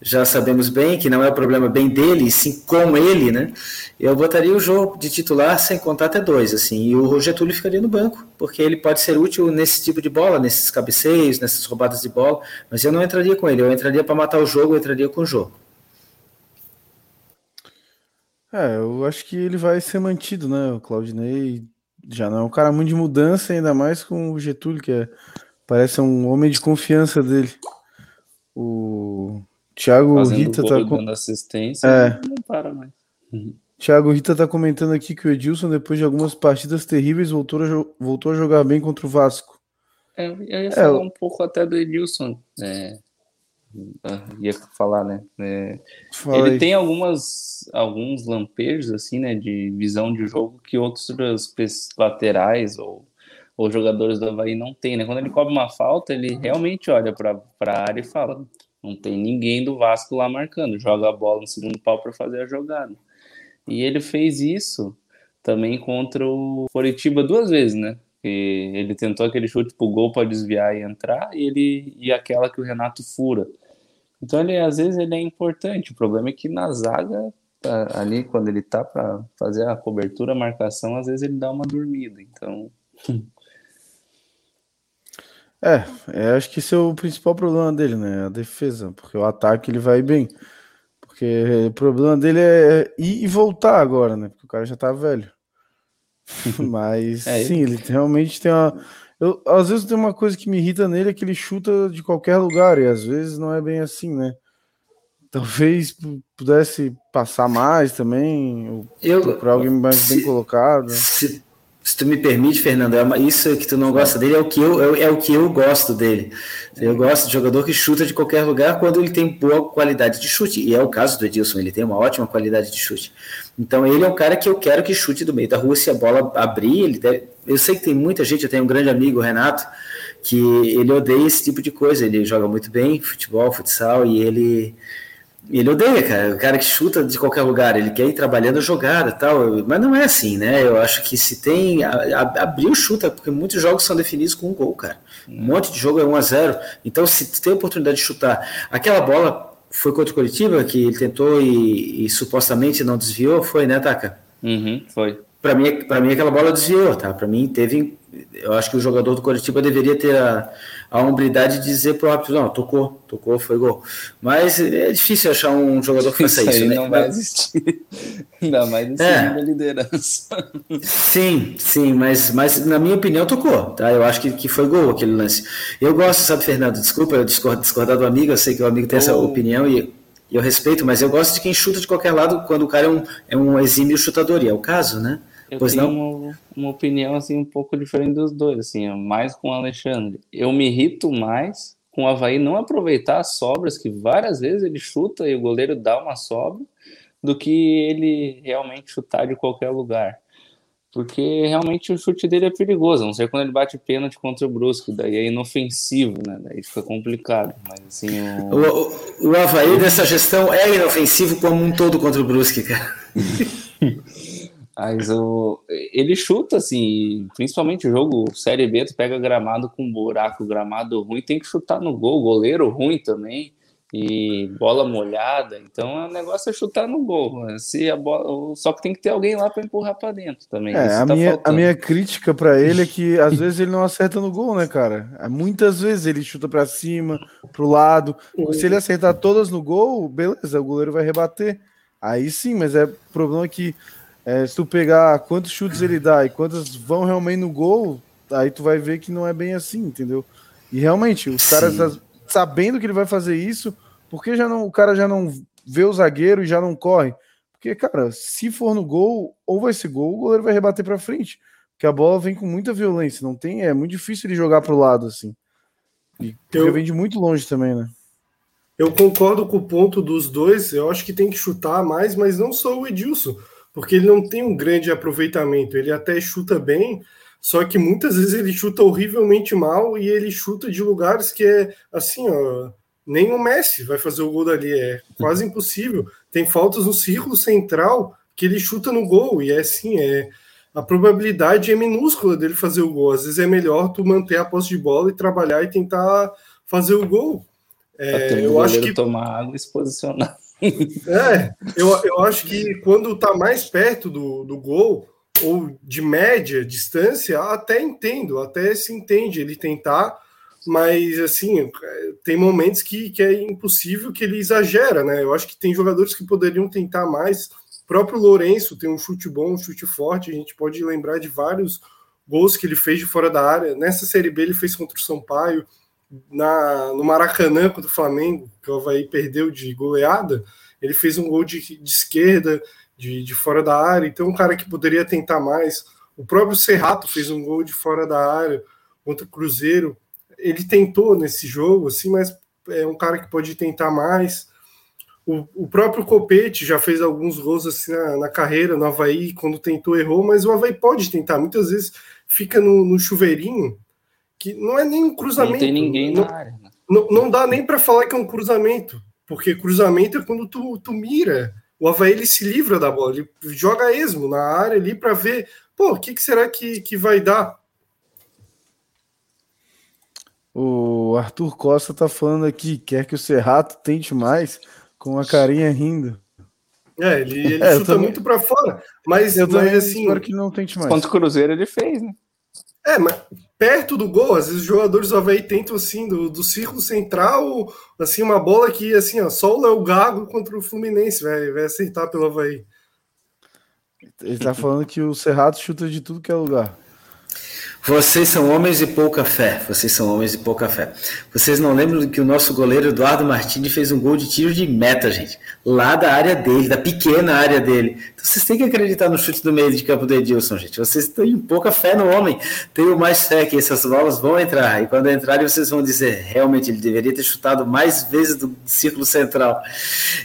já sabemos bem que não é o problema bem dele, sim com ele, né? Eu botaria o jogo de titular sem contar até dois, assim, e o Getúlio ficaria no banco, porque ele pode ser útil nesse tipo de bola, nesses cabeceios, nessas roubadas de bola, mas eu não entraria com ele, eu entraria para matar o jogo, eu entraria com o jogo. É, eu acho que ele vai ser mantido, né? O Claudinei já não é um cara muito de mudança, ainda mais com o Getúlio, que é, parece um homem de confiança dele. O Thiago Rita gol, tá dando assistência, É. não para mais. Uhum. Thiago Rita tá comentando aqui que o Edilson, depois de algumas partidas terríveis, voltou a, voltou a jogar bem contra o Vasco. É, eu ia É, falar um pouco até do Edilson. É, ah, ia falar, né? É, ele tem algumas, alguns lampejos, assim, né? De visão de jogo que outros laterais ou, ou jogadores do Havaí não têm, né? Quando ele cobra uma falta, ele realmente olha para a área e fala: não tem ninguém do Vasco lá marcando, joga a bola no segundo pau para fazer a jogada. E ele fez isso também contra o Coritiba duas vezes, né? Que ele tentou aquele chute pro gol para desviar e entrar, e ele e aquela que o Renato fura. Então ele às vezes ele é importante. O problema é que na zaga ali quando ele tá para fazer a cobertura, a marcação, às vezes ele dá uma dormida. Então (laughs) É, é, acho que esse é o principal problema dele, né? A defesa, porque o ataque ele vai bem. Porque o problema dele é ir e voltar agora, né? Porque o cara já tá velho. (laughs) Mas É, sim, ele realmente tem uma. Eu, às vezes tem uma coisa que me irrita nele é que ele chuta de qualquer lugar, e às vezes não é bem assim, né? Talvez pu- pudesse passar mais também, ou Eu, procurar alguém mais bem se- colocado. Se, se tu me permite, Fernando, é isso que tu não gosta dele é o que eu, é, é o que eu gosto dele. Eu gosto de jogador que chuta de qualquer lugar quando ele tem boa qualidade de chute. E é o caso do Edilson, ele tem uma ótima qualidade de chute. Então ele é um cara que eu quero que chute do meio da rua. Se a bola abrir, ele deve... eu sei que tem muita gente, eu tenho um grande amigo, Renato, que ele odeia esse tipo de coisa. Ele joga muito bem futebol, futsal, e ele ele odeia, cara, o cara que chuta de qualquer lugar, ele quer ir trabalhando a jogada tal, mas não é assim, né? Eu acho que se tem, a, a, abriu chuta, porque muitos jogos são definidos com um gol, cara. Um monte de jogo é 1 a 0 Então, se tu tem a oportunidade de chutar, aquela bola foi contra o Curitiba, que ele tentou e, e supostamente não desviou, foi, né, Taka? uhum, foi. Para mim, para mim aquela bola desviou, tá? Para mim teve, eu acho que o jogador do Curitiba deveria ter a, a hombridade de dizer pro árbitro, não, tocou, tocou, foi gol. Mas é difícil achar um jogador que faça Isso isso, aí né? não vai existir. (laughs) Ainda mais em É. liderança. Sim, sim, mas, mas na minha opinião tocou, tá? Eu acho que, que foi gol aquele lance. Eu gosto, sabe, Fernando, desculpa eu discordar, discordar do amigo, eu sei que o amigo tem essa Oh. opinião e e eu respeito, mas eu gosto de quem chuta de qualquer lado quando o cara é um, é um exímio chutador, e é o caso, né? Eu Pois tenho não? Uma, uma opinião assim um pouco diferente dos dois, assim, mais com o Alexandre. Eu me irrito mais com o Havaí não aproveitar as sobras, que várias vezes ele chuta e o goleiro dá uma sobra, do que ele realmente chutar de qualquer lugar. Porque realmente o chute dele é perigoso, a não ser quando ele bate pênalti contra o Brusque, daí é inofensivo, né? Daí fica complicado. Mas assim, o... O, o, o Havaí dessa gestão é inofensivo como um todo contra o Brusque, cara. (laughs) Mas o, ele chuta, assim, principalmente o jogo Série B, tu pega gramado com buraco, gramado ruim, tem que chutar no gol, goleiro ruim também. e bola molhada, então o negócio é chutar no gol. Né? Se a bola, só que tem que ter alguém lá para empurrar para dentro também. É, a, tá minha, a minha crítica para ele é que às vezes ele não acerta no gol, né, cara? É, muitas vezes ele chuta para cima, pro lado. Se ele acertar todas no gol, beleza, o goleiro vai rebater. Aí sim, mas é problema que é, se tu pegar quantos chutes ele dá e quantos vão realmente no gol, aí tu vai ver que não é bem assim, entendeu? E realmente, os sim. caras sabendo que ele vai fazer isso, porque já não, o cara já não vê o zagueiro e já não corre? Porque, cara, se for no gol, ou vai ser gol, o goleiro vai rebater para frente. Porque a bola vem com muita violência, não tem, é muito difícil ele jogar pro lado assim. E eu, vem de muito longe também, né? Eu concordo com o ponto dos dois. Eu acho que tem que chutar mais, mas não só o Edilson, porque ele não tem um grande aproveitamento. Ele até chuta bem, só que muitas vezes ele chuta horrivelmente mal e ele chuta de lugares que é assim, ó, nem o Messi vai fazer o gol dali, é quase impossível. Tem faltas no círculo central que ele chuta no gol e é assim, é a probabilidade é minúscula dele fazer o gol. Às vezes é melhor tu manter a posse de bola e trabalhar e tentar fazer o gol. É, eu acho que tomar água e se posicionar. É, eu, eu acho que quando tá mais perto do, do gol, ou de média distância, até entendo, até se entende ele tentar, mas assim, tem momentos que, que é impossível que ele exagera, né? Eu acho que tem jogadores que poderiam tentar mais. O próprio Lourenço tem um chute bom, um chute forte, a gente pode lembrar de vários gols que ele fez de fora da área. Nessa Série B ele fez contra o Sampaio, na, no Maracanã contra o Flamengo, que o Havaí perdeu de goleada, ele fez um gol de, de esquerda, de, de fora da área, então um cara que poderia tentar mais. O próprio Serrato fez um gol de fora da área contra o Cruzeiro. Ele tentou nesse jogo, assim, mas é um cara que pode tentar mais. O, o próprio Copete já fez alguns gols assim na, na, carreira no Havaí, quando tentou, errou, mas o Havaí pode tentar. Muitas vezes fica no, no chuveirinho, que não é nem um cruzamento. Não tem ninguém não, na área. Né? Não, não dá nem para falar que é um cruzamento, porque cruzamento é quando tu, tu mira o Havaí ele se livra da bola, ele joga esmo na área ali para ver, pô, o que, que será que, que vai dar? O Arthur Costa tá falando aqui, quer que o Serrato tente mais, com a carinha rindo. É, ele, ele (laughs) é, chuta também, muito para fora, mas, eu mas assim. Espero que não tente mais. Contra o Cruzeiro ele fez, né? É, mas perto do gol, às vezes os jogadores do Havaí tentam assim, do, do círculo central, assim, uma bola que assim, ó, só o Léo Gago contra o Fluminense vai, vai aceitar pelo Havaí. Ele tá falando que o Cerrado chuta de tudo que é lugar. Vocês são homens de pouca fé. Vocês são homens de pouca fé. Vocês não lembram que o nosso goleiro Eduardo Martins fez um gol de tiro de meta, gente. Lá da área dele, da pequena área dele. Então vocês têm que acreditar no chute do meio de campo do Edilson, gente. Vocês têm pouca fé no homem. Tenho mais fé que essas bolas vão entrar. E quando entrarem, vocês vão dizer: realmente, ele deveria ter chutado mais vezes do círculo central.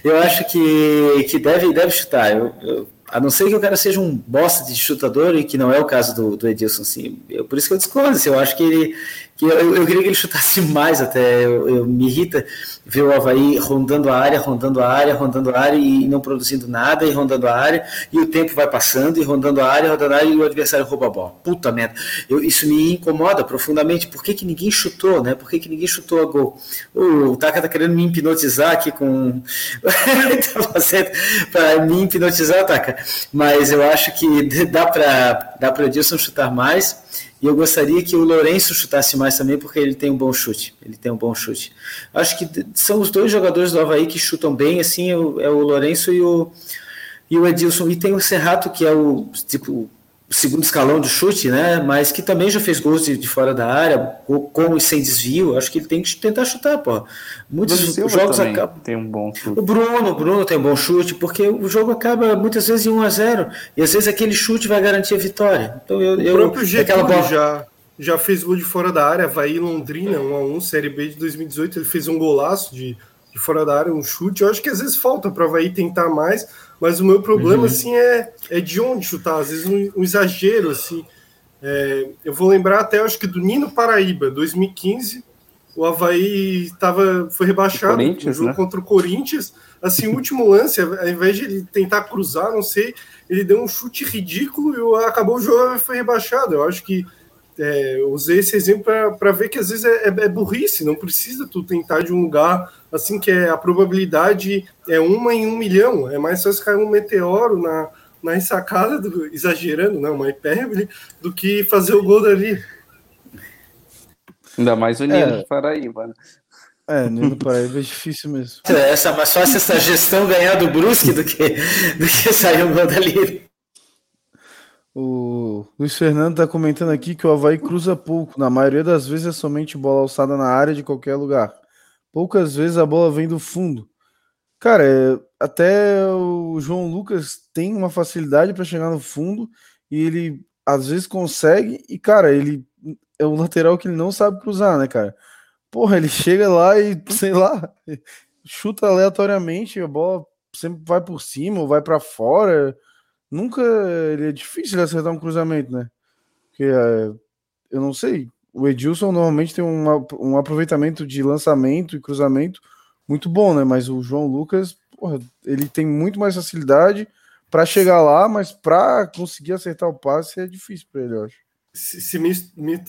Eu acho que, que deve, deve chutar. Eu, eu a não ser que o cara seja um bosta de chutador, e que não é o caso do, do Edilson, assim. Eu, por isso que eu discordo, assim, eu acho que ele. Que eu, eu queria que ele chutasse mais até. Eu, eu, me irrita ver o Havaí rondando a área, rondando a área, rondando a área e não produzindo nada, e rondando a área, e o tempo vai passando, e rondando a área, rondando a área, e o adversário rouba a bola. Puta merda. Eu, isso me incomoda profundamente. Por que, que ninguém chutou, né? Por que, que ninguém chutou a gol? O, Taka tá querendo me hipnotizar aqui com. (laughs) tá fazendo para me hipnotizar, Taka mas eu acho que dá para dá o Edilson chutar mais. E eu gostaria que o Lourenço chutasse mais também, porque ele tem um bom chute. Ele tem um bom chute. Acho que são os dois jogadores do Havaí que chutam bem, assim, é o, é o Lourenço e o, e o Edilson. E tem o Serrato, que é o tipo segundo escalão de chute, né? Mas que também já fez gols de, de fora da área, com e sem desvio. Acho que ele tem que tentar chutar, pô. Muitos jogos acabam. Tem um bom chute. O Bruno, o Bruno tem um bom chute, porque o jogo acaba muitas vezes em 1 a 0 e às vezes aquele chute vai garantir a vitória. Então eu, o eu próprio Getúlio bola... já já fez gol de fora da área, vai Londrina 1 a 1, Série B de 2018, ele fez um golaço de, de fora da área, um chute. Eu acho que às vezes falta para Havaí tentar mais mas o meu problema, uhum. assim, é, é de onde chutar. Às vezes um, um exagero, assim. É, eu vou lembrar até, acho que do Nino Paraíba, 2015, o Havaí tava, foi rebaixado no jogo né? contra o Corinthians. Assim, o último lance, ao invés de ele tentar cruzar, não sei, ele deu um chute ridículo e acabou o jogo e foi rebaixado. Eu acho que é, usei esse exemplo para ver que às vezes é, é, é, burrice, não precisa tu tentar de um lugar assim que é, a probabilidade é uma em um milhão, é mais fácil cair um meteoro na, na ensacada, do, exagerando, né, uma hipérbole, do que fazer o gol dali. Ainda mais o Nino é. Paraíba, né? É, Nino Paraíba é difícil mesmo. É, essa, mais fácil essa gestão ganhar do Brusque do que, do que sair um gol dali. O Luiz Fernando está comentando aqui que o Havaí cruza pouco. Na maioria das vezes é somente bola alçada na área de qualquer lugar. Poucas vezes a bola vem do fundo. Cara, é, até o João Lucas tem uma facilidade para chegar no fundo e ele às vezes consegue. E, cara, ele é o lateral que ele não sabe cruzar, né, cara? Porra, ele chega lá e, (laughs) sei lá, chuta aleatoriamente, a bola sempre vai por cima ou vai para fora nunca ele é difícil de acertar um cruzamento, né? Porque é, eu não sei. O Edilson normalmente tem um, um aproveitamento de lançamento e cruzamento muito bom, né? Mas o João Lucas, porra, ele tem muito mais facilidade para chegar lá, mas para conseguir acertar o passe é difícil para ele, eu acho. Se, se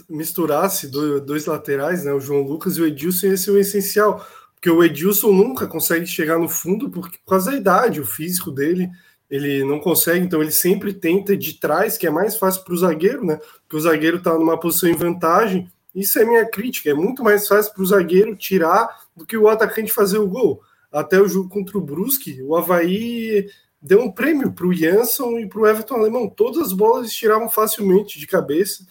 misturasse dois laterais, né, o João Lucas e o Edilson, esse é o essencial, porque o Edilson nunca consegue chegar no fundo por, por causa da idade, o físico dele ele não consegue, então ele sempre tenta de trás, que é mais fácil para o zagueiro, né? Porque o zagueiro está numa posição em vantagem. Isso é minha crítica, é muito mais fácil para o zagueiro tirar do que o atacante fazer o gol. Até o jogo contra o Brusque, o Havaí deu um prêmio para o Jansson e para o Everton Alemão. Todas as bolas tiravam facilmente de cabeça.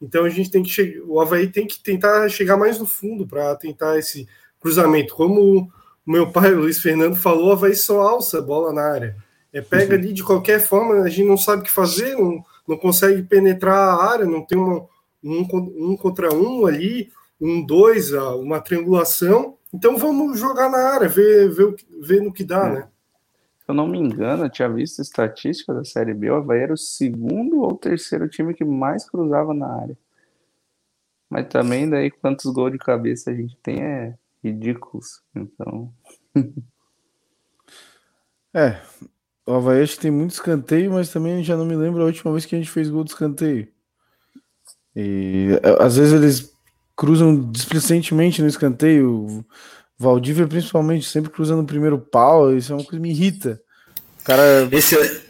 Então a gente tem que chegar, o Havaí tem que tentar chegar mais no fundo para tentar esse cruzamento. Como o meu pai, Luiz Fernando, falou, o Havaí só alça a bola na área é, pega ali de qualquer forma, a gente não sabe o que fazer, não, não consegue penetrar a área, não tem uma, um, um contra um ali, um dois, uma triangulação. Então vamos jogar na área, ver, ver, ver no que dá, é. né? Se eu não me engano, eu tinha visto estatística da Série B, o Havaí era o segundo ou terceiro time que mais cruzava na área. Mas também daí quantos gols de cabeça a gente tem é ridículos. Então. (laughs) é, o Havaí acho que tem muito escanteio, mas também já não me lembro a última vez que a gente fez gol de escanteio. E é, às vezes eles cruzam displicentemente no escanteio. Valdívia, principalmente, sempre cruzando o primeiro pau. Isso é uma coisa que me irrita. O cara Esse... É-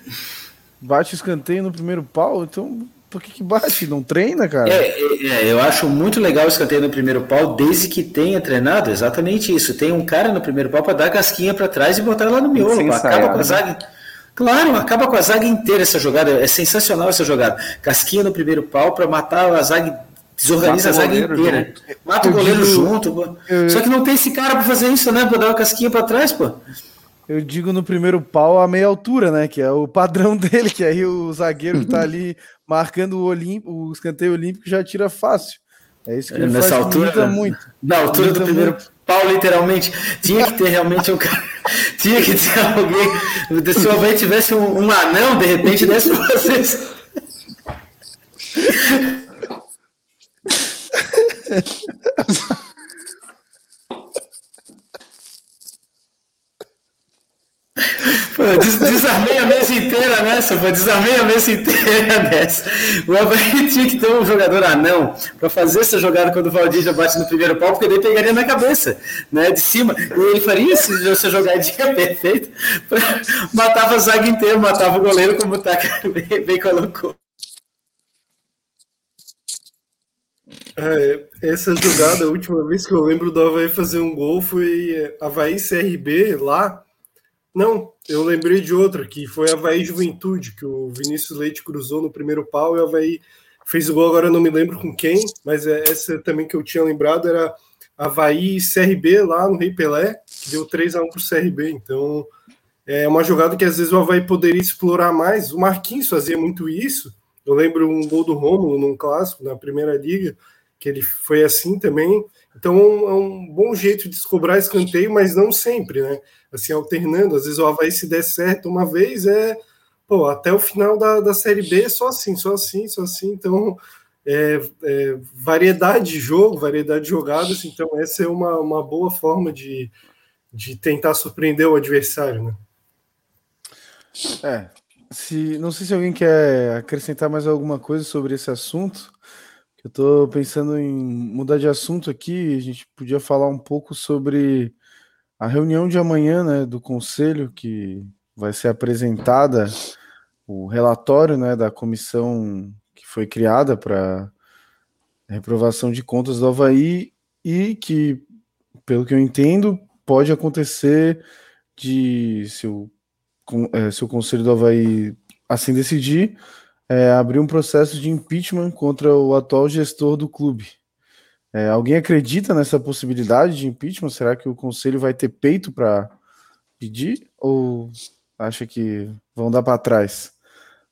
bate escanteio no primeiro pau, então por que, que bate? Não treina, cara? É, é, é, eu acho muito legal o escanteio no primeiro pau, desde que tenha treinado exatamente isso. Tem um cara no primeiro pau para dar casquinha para trás e botar lá no miolo. Acaba com a né? zaga. Claro, acaba com a zaga inteira essa jogada. É sensacional essa jogada. Casquinha no primeiro pau para matar a zaga, desorganiza Mata a zaga inteira. Junto. Mata eu o goleiro digo, junto. Eu... Só que não tem esse cara para fazer isso, né? Para dar uma casquinha para trás, pô. Eu digo no primeiro pau a meia altura, né? Que é o padrão (laughs) dele, que aí o zagueiro que tá ali marcando o, Olimpo, o escanteio olímpico já tira fácil. É isso que ele Nessa faz, altura, muito. Na altura do primeiro muito. Pau, literalmente. Tinha que ter realmente um cara. (laughs) tinha que ter alguém. Se o Havaí tivesse um, um anão, de repente, desse pra vocês. (laughs) Pô, des desarmei a mesa inteira nessa, pô, desarmei a mesa inteira (laughs) nessa. O Havaí tinha que ter um jogador anão para fazer essa jogada quando o Valdir já bate no primeiro pau, porque daí pegaria na cabeça, né, de cima. E ele faria essa jogadinha perfeita, (laughs) pra... matava a zaga inteira, matava o goleiro, como o Taka (laughs) bem, bem colocou. É, essa jogada, a última vez que eu lembro do Havaí fazer um gol foi Havaí CRB lá não, eu lembrei de outra, que foi Havaí Juventude, que o Vinícius Leite cruzou no primeiro pau e o Havaí fez o gol, agora não me lembro com quem, mas é essa também que eu tinha lembrado era Havaí CRB lá no Rei Pelé, que deu 3 a 1 para o CRB. Então é uma jogada que às vezes o Havaí poderia explorar mais. O Marquinhos fazia muito isso. Eu lembro um gol do Rômulo num clássico, na primeira liga, que ele foi assim também. Então é um bom jeito de descobrir escanteio, mas não sempre, né? Assim, alternando. Às vezes o Havaí se der certo uma vez, é pô, até o final da, da Série B só assim, só assim, só assim. Então, é, é, variedade de jogo, variedade de jogadas. Então, essa é uma, uma boa forma de, de tentar surpreender o adversário, né? É. Se, não sei se alguém quer acrescentar mais alguma coisa sobre esse assunto Eu estou pensando em mudar de assunto aqui. A gente podia falar um pouco sobre a reunião de amanhã, né, do conselho que vai ser apresentada o relatório, né, da comissão que foi criada para reprovação de contas do Havaí e que, pelo que eu entendo, pode acontecer de se o, é, se o conselho do Havaí assim decidir, é, abrir um processo de impeachment contra o atual gestor do clube. É, alguém acredita nessa possibilidade de impeachment? Será que o conselho vai ter peito para pedir? Ou acha que vão dar para trás?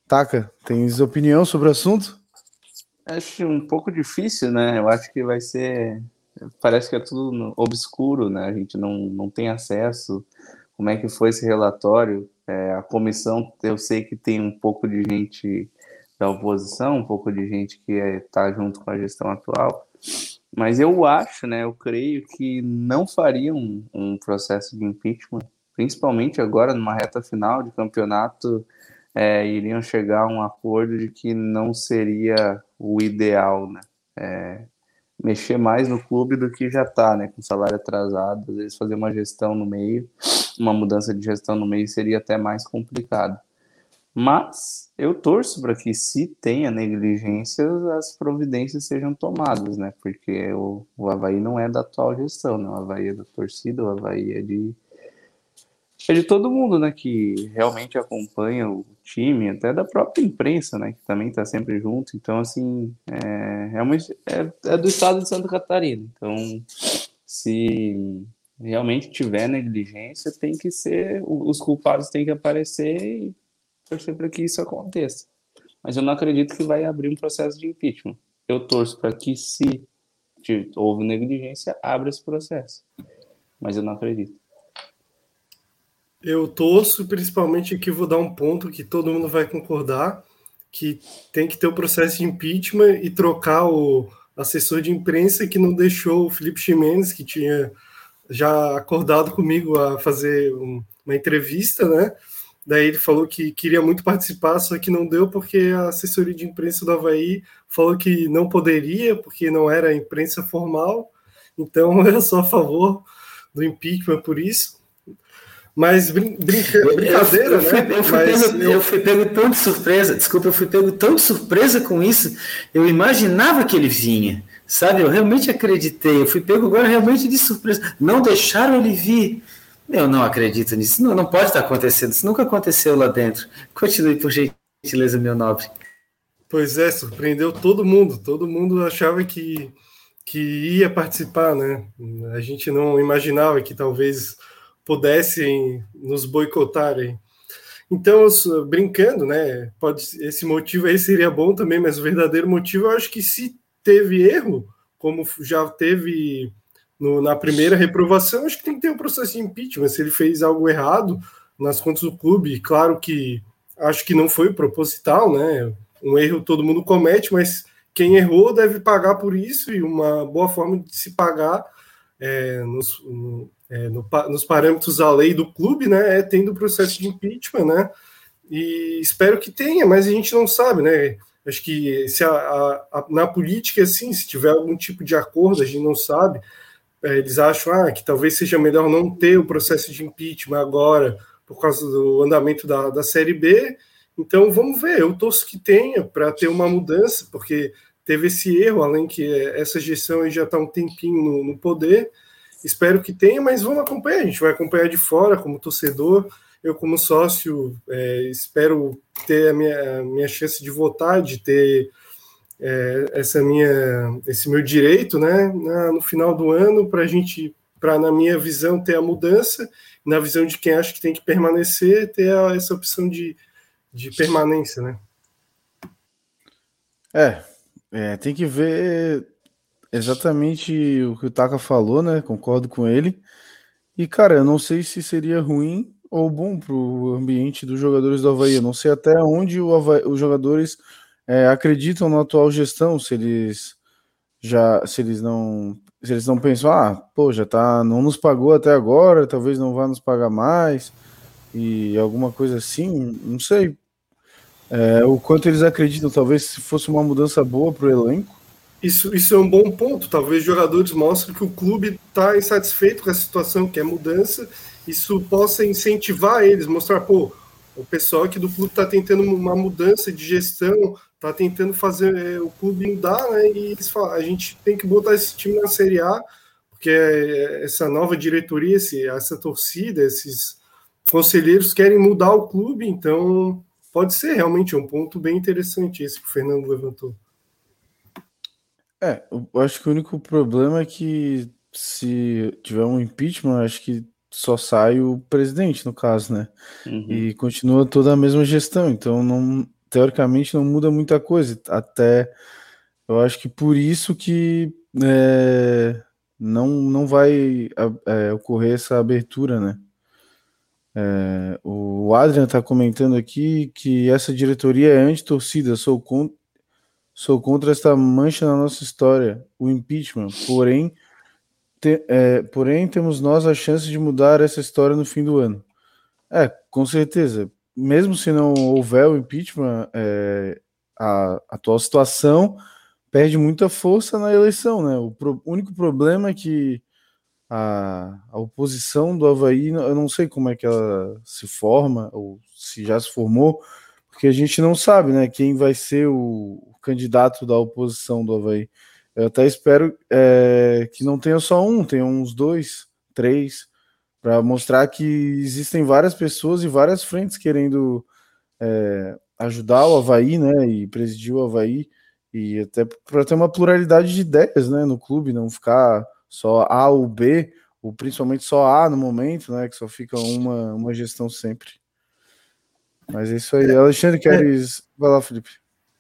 Taca, tens opinião sobre o assunto? Acho um pouco difícil, né? Eu acho que vai ser. Parece que é tudo obscuro, né? A gente não, não tem acesso. Como é que foi esse relatório? É, a comissão, eu sei que tem um pouco de gente da oposição, um pouco de gente que está é, junto com a gestão atual, mas eu acho, né, eu creio que não fariam um, um processo de impeachment, principalmente agora numa reta final de campeonato, é, iriam chegar a um acordo de que não seria o ideal, né? É, mexer mais no clube do que já está, né? Com salário atrasado, às vezes fazer uma gestão no meio, uma mudança de gestão no meio seria até mais complicado. Mas eu torço para que, se tenha negligências, as providências sejam tomadas, né? Porque o, o Havaí não é da atual gestão, né? O Havaí é da torcida, o Havaí é de. É de todo mundo, né? Que realmente acompanha o time, até da própria imprensa, né? Que também está sempre junto. Então, assim, é, uma, é, é do estado de Santa Catarina. Então, se realmente tiver negligência, tem que ser. Os culpados têm que aparecer e torcer para que isso aconteça. Mas eu não acredito que vai abrir um processo de impeachment. Eu torço para que, se houve negligência, abra esse processo. Mas eu não acredito. Eu torço, principalmente aqui vou dar um ponto que todo mundo vai concordar, que tem que ter o processo de impeachment e trocar o assessor de imprensa que não deixou o Felipe Ximenes, que tinha já acordado comigo a fazer uma entrevista, né? Daí ele falou que queria muito participar, só que não deu porque a assessoria de imprensa do Havaí falou que não poderia, porque não era imprensa formal. Então (laughs) eu sou a favor do impeachment por isso. Mas brin brinca brincadeira, eu, fui, né? Eu fui, Mas pego, eu... eu fui pego tão de surpresa, desculpa, eu fui pego tão de surpresa com isso. Eu imaginava que ele vinha, sabe? Eu realmente acreditei. Eu fui pego agora realmente de surpresa. Não deixaram ele vir. Eu não acredito nisso. Não, não pode estar acontecendo. Isso nunca aconteceu lá dentro. Continue, por gentileza, meu nobre. Pois é, surpreendeu todo mundo. Todo mundo achava que, que ia participar, né? A gente não imaginava que talvez pudessem nos boicotarem. Então, brincando, né? Pode, esse motivo aí seria bom também, mas o verdadeiro motivo, eu acho que se teve erro, como já teve no, na primeira reprovação, acho que tem que ter um processo de impeachment. Se ele fez algo errado nas contas do clube, claro que acho que não foi proposital, né? Um erro todo mundo comete, mas quem errou deve pagar por isso, e uma boa forma de se pagar é, nos, no, é, no, nos parâmetros da lei do clube, né? É tendo o processo de impeachment, né? E espero que tenha, mas a gente não sabe, né? Acho que se a, a, a, na política, assim, se tiver algum tipo de acordo, a gente não sabe é, eles acham ah, que talvez seja melhor não ter o processo de impeachment agora, por causa do andamento da, da Série B. Então vamos ver, eu torço que tenha para ter uma mudança, porque teve esse erro, além que essa gestão já está um tempinho no, no, poder. Espero que tenha, mas vamos acompanhar. A gente vai acompanhar de fora como torcedor. Eu, como sócio, é, espero ter a minha, a minha chance de votar, de ter é, essa minha, esse meu direito, né, na, no final do ano, para a gente, para na minha visão ter a mudança, na visão de quem acha que tem que permanecer, ter a, essa opção de, de permanência, né? É, é, tem que ver exatamente o que o Taka falou, né? Concordo com ele. E, cara, eu não sei se seria ruim ou bom para o ambiente dos jogadores do Havaí. Eu não sei até onde Havaí, os jogadores é, acreditam na atual gestão, se eles já, se eles não, se eles não pensam, ah, pô, já tá, não nos pagou até agora, talvez não vá nos pagar mais e alguma coisa assim, não sei. É, o quanto eles acreditam, talvez se fosse uma mudança boa para o elenco, isso, isso é um bom ponto. Talvez jogadores mostrem que o clube está insatisfeito com a situação, que é mudança. Isso possa incentivar eles, mostrar, pô, o pessoal aqui do clube está tentando uma mudança de gestão, está tentando fazer é, o clube mudar, né? E falam, a gente tem que botar esse time na Série A, porque essa nova diretoria, essa torcida, esses conselheiros querem mudar o clube, então pode ser realmente um ponto bem interessante esse que o Fernando levantou. É, eu acho que o único problema é que se tiver um impeachment, acho que só sai o presidente, no caso, né? Uhum. E continua toda a mesma gestão, então não, teoricamente não muda muita coisa. Até eu acho que por isso que é, não, não vai é, ocorrer essa abertura, né? É, o Adrian está comentando aqui que essa diretoria é anti-torcida, sou contra Sou contra esta mancha na nossa história, o impeachment. Porém, te, é, porém, temos nós a chance de mudar essa história no fim do ano. É, com certeza. Mesmo se não houver o impeachment, é, a, atual situação perde muita força na eleição, né? O pro, único problema é que a, a, oposição do Havaí, eu não sei como é que ela se forma, ou se já se formou, porque a gente não sabe, né, quem vai ser o, candidato da oposição do Havaí. Eu até espero é, que não tenha só um, tenha uns dois, três, para mostrar que existem várias pessoas e várias frentes querendo é, ajudar o Havaí, né, e presidir o Havaí, e até para ter uma pluralidade de ideias, né, no clube, não ficar só A ou B, ou principalmente só A no momento, né, que só fica uma, uma gestão sempre. Mas é isso aí. É. Alexandre, queres... Vai lá, Felipe.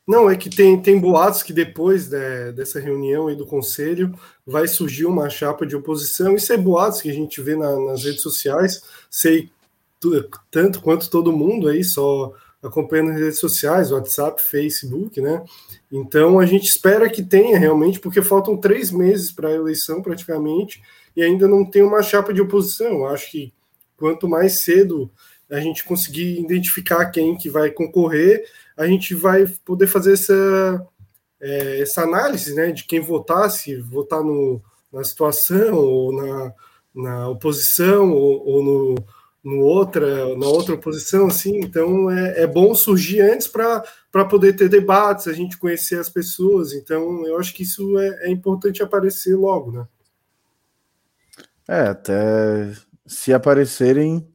Não, é que tem, tem boatos que depois né, dessa reunião aí do conselho vai surgir uma chapa de oposição. Isso é boatos que a gente vê na, nas redes sociais. Sei tanto quanto todo mundo aí, só acompanhando as redes sociais, WhatsApp, Facebook, né? Então a gente espera que tenha realmente, porque faltam três meses para a eleição praticamente e ainda não tem uma chapa de oposição. Acho que quanto mais cedo a gente conseguir identificar quem que vai concorrer, a gente vai poder fazer essa, é, essa análise né, de quem votar, se votar no, na situação, ou na, na oposição, ou, ou no, no outra, na outra oposição, assim, então é, é bom surgir antes para poder ter debates, a gente conhecer as pessoas, então eu acho que isso é, é importante aparecer logo, né? É, até se aparecerem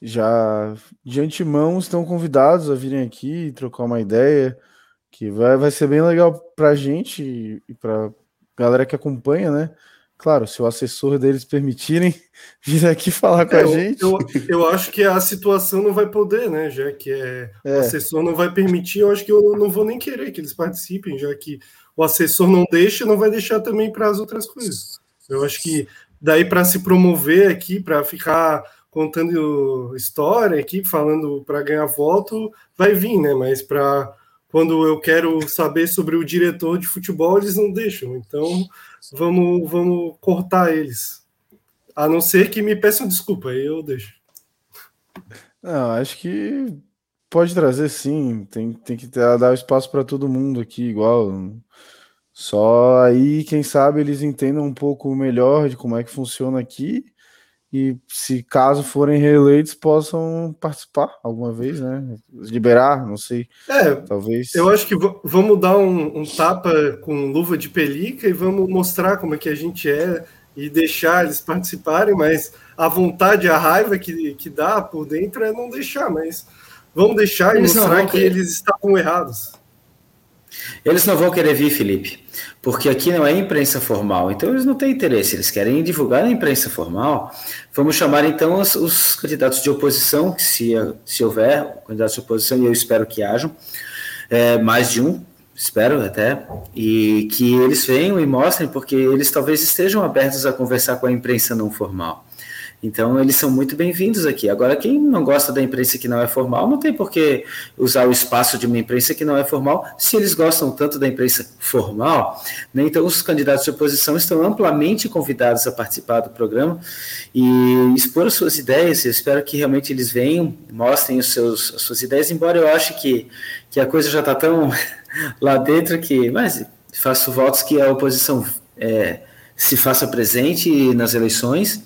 já de antemão estão convidados a virem aqui e trocar uma ideia, que vai, vai ser bem legal para a gente e para galera que acompanha, né? Claro, se o assessor deles permitirem (laughs) vir aqui falar com é, a gente. Eu, eu, acho que a situação não vai poder, né? Já que é, é. o assessor não vai permitir, eu acho que eu não vou nem querer que eles participem, já que o assessor não deixa, não vai deixar também para as outras coisas. Eu acho que daí para se promover aqui, para ficar contando história aqui, falando para ganhar voto, vai vir, né? Mas para quando eu quero saber sobre o diretor de futebol, eles não deixam. Então, vamos, vamos cortar eles. A não ser que me peçam desculpa, aí eu deixo. Não, acho que pode trazer sim. Tem, tem que dar espaço para todo mundo aqui, igual. Só aí, quem sabe, eles entendam um pouco melhor de como é que funciona aqui e se caso forem reeleitos possam participar alguma vez, né? Liberar, não sei. É, talvez. Eu acho que vamos dar um, um, tapa com luva de pelica e vamos mostrar como é que a gente é e deixar eles participarem, mas a vontade, a raiva que, que dá por dentro é não deixar, mas vamos deixar eles e mostrar que eles estavam errados. Eles não vão querer vir, Felipe, porque aqui não é imprensa formal, então eles não têm interesse, eles querem divulgar na imprensa formal. Vamos chamar então os, os candidatos de oposição, se, se houver candidatos de oposição, e eu espero que hajam, é, mais de um, espero até, e que eles venham e mostrem, porque eles talvez estejam abertos a conversar com a imprensa não formal. Então, eles são muito bem-vindos aqui. Agora, quem não gosta da imprensa que não é formal, não tem por que usar o espaço de uma imprensa que não é formal, se eles gostam tanto da imprensa formal. Né? Então, os candidatos de oposição estão amplamente convidados a participar do programa e expor as suas ideias. Eu espero que realmente eles venham, mostrem os seus, as suas ideias, embora eu ache que, que a coisa já está tão (laughs) lá dentro que. Mas faço votos que a oposição é, se faça presente nas eleições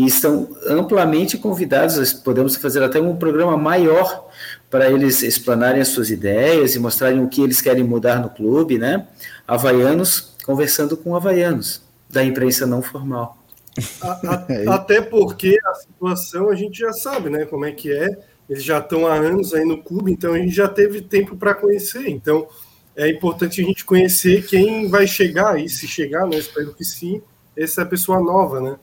e estão amplamente convidados, podemos fazer até um programa maior para eles explanarem as suas ideias e mostrarem o que eles querem mudar no clube, né? Havaianos conversando com havaianos, da imprensa não formal. (laughs) É até porque a situação a gente já sabe, né? Como é que é. Eles já estão há anos aí no clube, então a gente já teve tempo para conhecer. Então é importante a gente conhecer quem vai chegar e se chegar, né? Espero que sim, essa é a pessoa nova, né?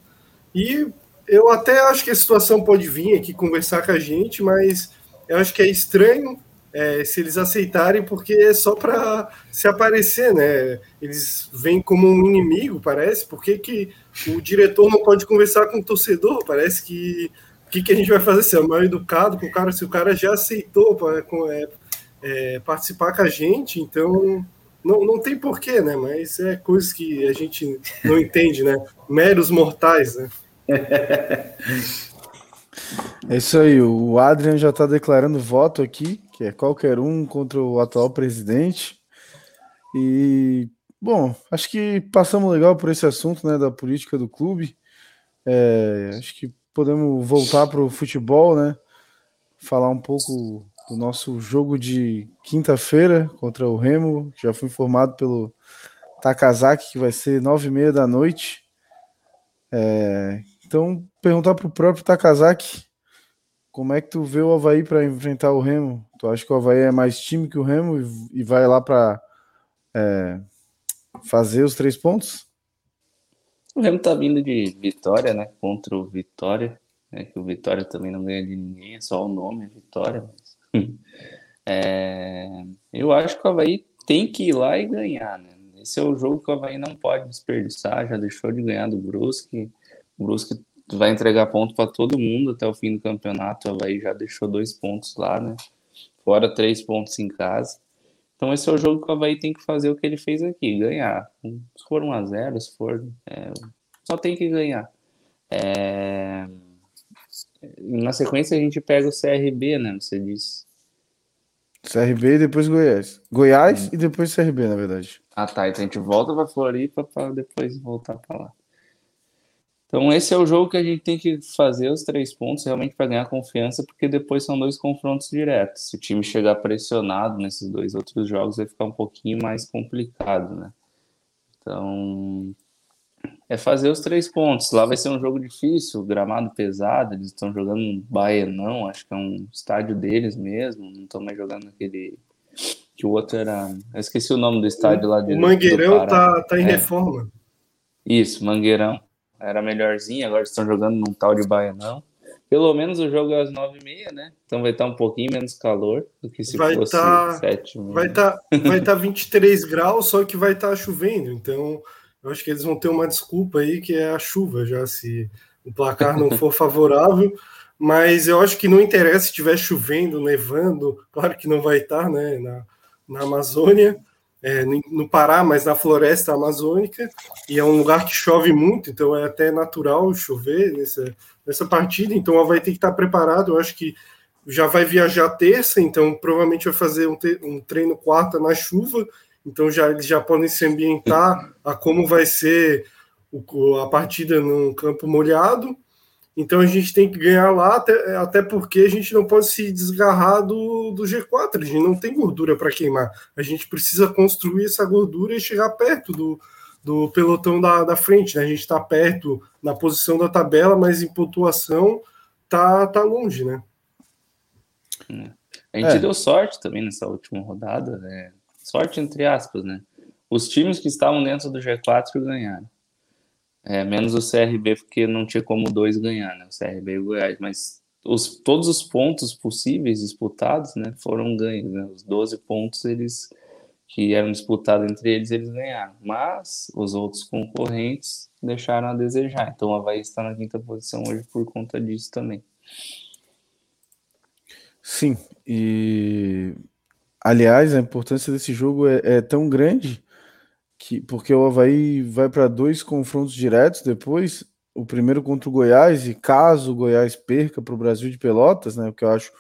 E eu até acho que a situação pode vir aqui conversar com a gente, mas eu acho que é estranho é, se eles aceitarem, porque é só para se aparecer, né? Eles vêm como um inimigo, parece. Por que, que o diretor não pode conversar com o torcedor? Parece que o que, que a gente vai fazer? Ser mal educado com o cara, se o cara já aceitou pra, com, é, é, participar com a gente, então não, não tem porquê, né? Mas é coisas que a gente não entende, né? Meros mortais, né? É isso aí, o Adrian já está declarando voto aqui, que é qualquer um contra o atual presidente. E, bom, acho que passamos legal por esse assunto né, da política do clube. É, acho que podemos voltar para o futebol, né? Falar um pouco do nosso jogo de quinta-feira contra o Remo, já foi informado pelo Takazaki, que vai ser nove e meia da noite. É, então, perguntar para o próprio Takazaki como é que tu vê o Havaí para enfrentar o Remo? Tu acha que o Havaí é mais time que o Remo e, e vai lá para é, fazer os três pontos? O Remo tá vindo de vitória, né? Contra o Vitória. Né, que o Vitória também não ganha de ninguém, é só o nome, é Vitória. Mas... (laughs) é, eu acho que o Havaí tem que ir lá e ganhar, né? Esse é o jogo que o Havaí não pode desperdiçar, já deixou de ganhar do Brusque. O Brusque vai entregar ponto para todo mundo até o fim do campeonato. O Havaí já deixou dois pontos lá, né? Fora três pontos em casa. Então esse é o jogo que o Havaí tem que fazer o que ele fez aqui, ganhar. Se for 1 a 0 se for. É, só tem que ganhar. É... Na sequência a gente pega o CRB, né? Você disse. CRB e depois Goiás. Goiás hum. e depois CRB, na verdade. Ah tá, então a gente volta para Floripa para depois voltar para lá. Então, esse é o jogo que a gente tem que fazer os três pontos realmente para ganhar confiança, porque depois são dois confrontos diretos. Se o time chegar pressionado nesses dois outros jogos, vai ficar um pouquinho mais complicado, né? Então, é fazer os três pontos. Lá vai ser um jogo difícil, gramado pesado, eles estão jogando um Baianão, acho que é um estádio deles mesmo, não estão mais jogando aquele. Que o outro era. Eu esqueci o nome do estádio lá de. O Mangueirão tá, tá em é. reforma. Isso, Mangueirão era melhorzinho, agora estão jogando num tal de Baianão. Pelo menos o jogo é às nove e meia, né? Então vai estar um pouquinho menos calor do que se vai fosse tá, sete Vai estar tá, vai tá 23 graus, só que vai estar tá chovendo. Então eu acho que eles vão ter uma desculpa aí que é a chuva, já se o placar não for (laughs) favorável. Mas eu acho que não interessa se estiver chovendo, nevando, claro que não vai estar, tá, né? Na, na Amazônia é, no Pará, mas na floresta amazônica, e é um lugar que chove muito, então é até natural chover nessa, nessa partida, então ela vai ter que estar preparado, eu acho que já vai viajar terça, então provavelmente vai fazer um, um treino quarta na chuva, então já eles já podem se ambientar a como vai ser o, a partida num campo molhado, então a gente tem que ganhar lá, até, até porque a gente não pode se desgarrar do, do G4, a gente não tem gordura para queimar. A gente precisa construir essa gordura e chegar perto do, do pelotão da, da frente. Né? A gente está perto na posição da tabela, mas em pontuação tá, tá longe, né? É. A gente é. deu sorte também nessa última rodada, né? sorte entre aspas, né? Os times que estavam dentro do G4 ganharam. É, menos o CRB, porque não tinha como dois ganhar, né? O CRB e o Goiás. Mas os, todos os pontos possíveis disputados né, foram ganhos. Né? Os 12 pontos eles que eram disputados entre eles, eles ganharam. Mas os outros concorrentes deixaram a desejar. Então o Havaí está na quinta posição hoje por conta disso também. Sim, e aliás, a importância desse jogo é, é tão grande que porque o Havaí vai para dois confrontos diretos depois, o primeiro contra o Goiás, e caso o Goiás perca para o Brasil de Pelotas, né, o que eu acho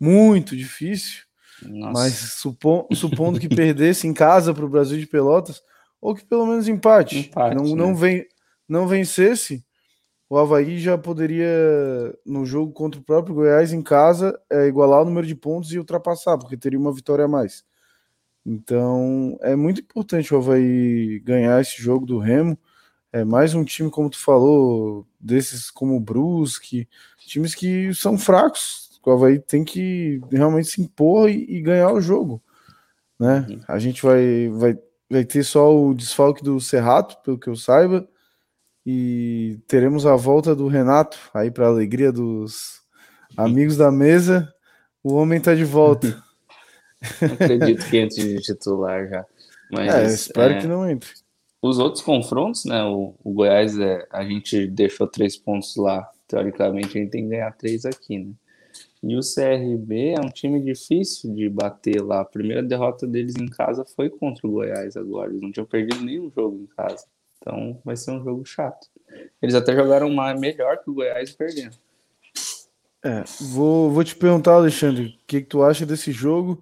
muito difícil, Nossa. Mas supo, supondo que perdesse em casa para o Brasil de Pelotas, ou que pelo menos empate, empate não, né? não, vem, não vencesse, o Havaí já poderia, no jogo contra o próprio Goiás em casa, é, igualar o número de pontos e ultrapassar, porque teria uma vitória a mais. Então é muito importante o Havaí ganhar esse jogo do Remo. É mais um time, como tu falou, desses como o Brusque, times que são fracos. O Havaí tem que realmente se impor e, e ganhar o jogo. Né? A gente vai, vai, vai ter só o desfalque do Serrato, pelo que eu saiba e teremos a volta do Renato aí para alegria dos amigos da mesa. O homem está de volta. (laughs) Não acredito que entre de titular já. Mas, é, espero é, que não entre. Os outros confrontos, né? O, o Goiás, é, a gente deixou três pontos lá. Teoricamente, a gente tem que ganhar três aqui, né? E o CRB é um time difícil de bater lá. A primeira derrota deles em casa foi contra o Goiás agora. Eles não tinham perdido nenhum jogo em casa. Então vai ser um jogo chato. Eles até jogaram mais, melhor que o Goiás perdendo. É, vou, vou te perguntar, Alexandre, o que, que tu acha desse jogo?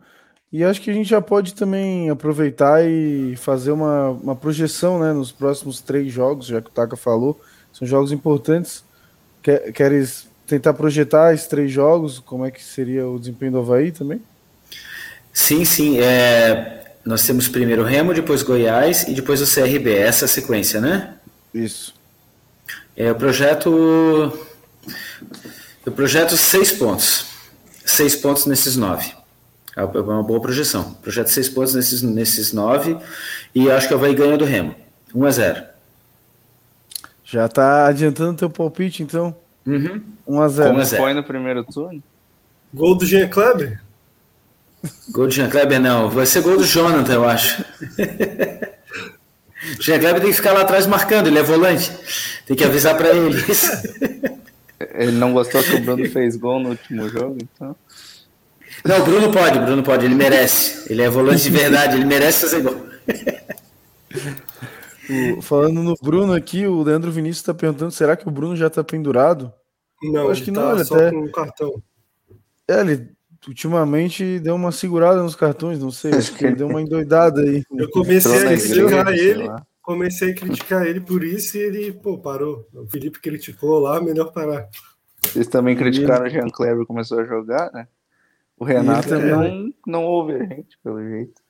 E acho que a gente já pode também aproveitar e fazer uma, uma projeção né, nos próximos três jogos, já que o Taka falou, são jogos importantes. Quer, queres tentar projetar esses três jogos? Como é que seria o desempenho do Havaí também? Sim, sim. É, nós temos primeiro Remo, depois Goiás e depois o CRB. Essa é a sequência, né? Isso. É o projeto. Eu projeto seis pontos. Seis pontos nesses nove. É uma boa projeção. Projeto seis pontos nesses, nesses nove. E acho que eu vou ganhar do Remo. 1 a 0 Já tá adiantando teu palpite, então? Uhum. 1 a 0 Foi no primeiro turno? Gol do Jean Kleber? Gol do Jean Kleber não, vai ser gol do Jonathan, eu acho. (laughs) Jean Kleber tem que ficar lá atrás marcando, ele é volante. Tem que avisar para ele. ele não gostou que o Bruno fez gol no último jogo, então. Não, o Bruno pode, o Bruno pode, ele merece. Ele é volante de verdade, ele merece fazer gol. O, falando no Bruno aqui, o Leandro Vinícius está perguntando: será que o Bruno já está pendurado? Não, acho que tá não, ele só até... com o cartão. É, ele ultimamente deu uma segurada nos cartões, não sei, acho que ele deu uma endoidada aí. Eu comecei a criticar ele, comecei a criticar ele por isso e ele, pô, parou. O Felipe criticou lá, melhor parar. Vocês também criticaram o Jean Kleber começou a jogar, né? O Renato é. não, não ouve a gente, pelo jeito.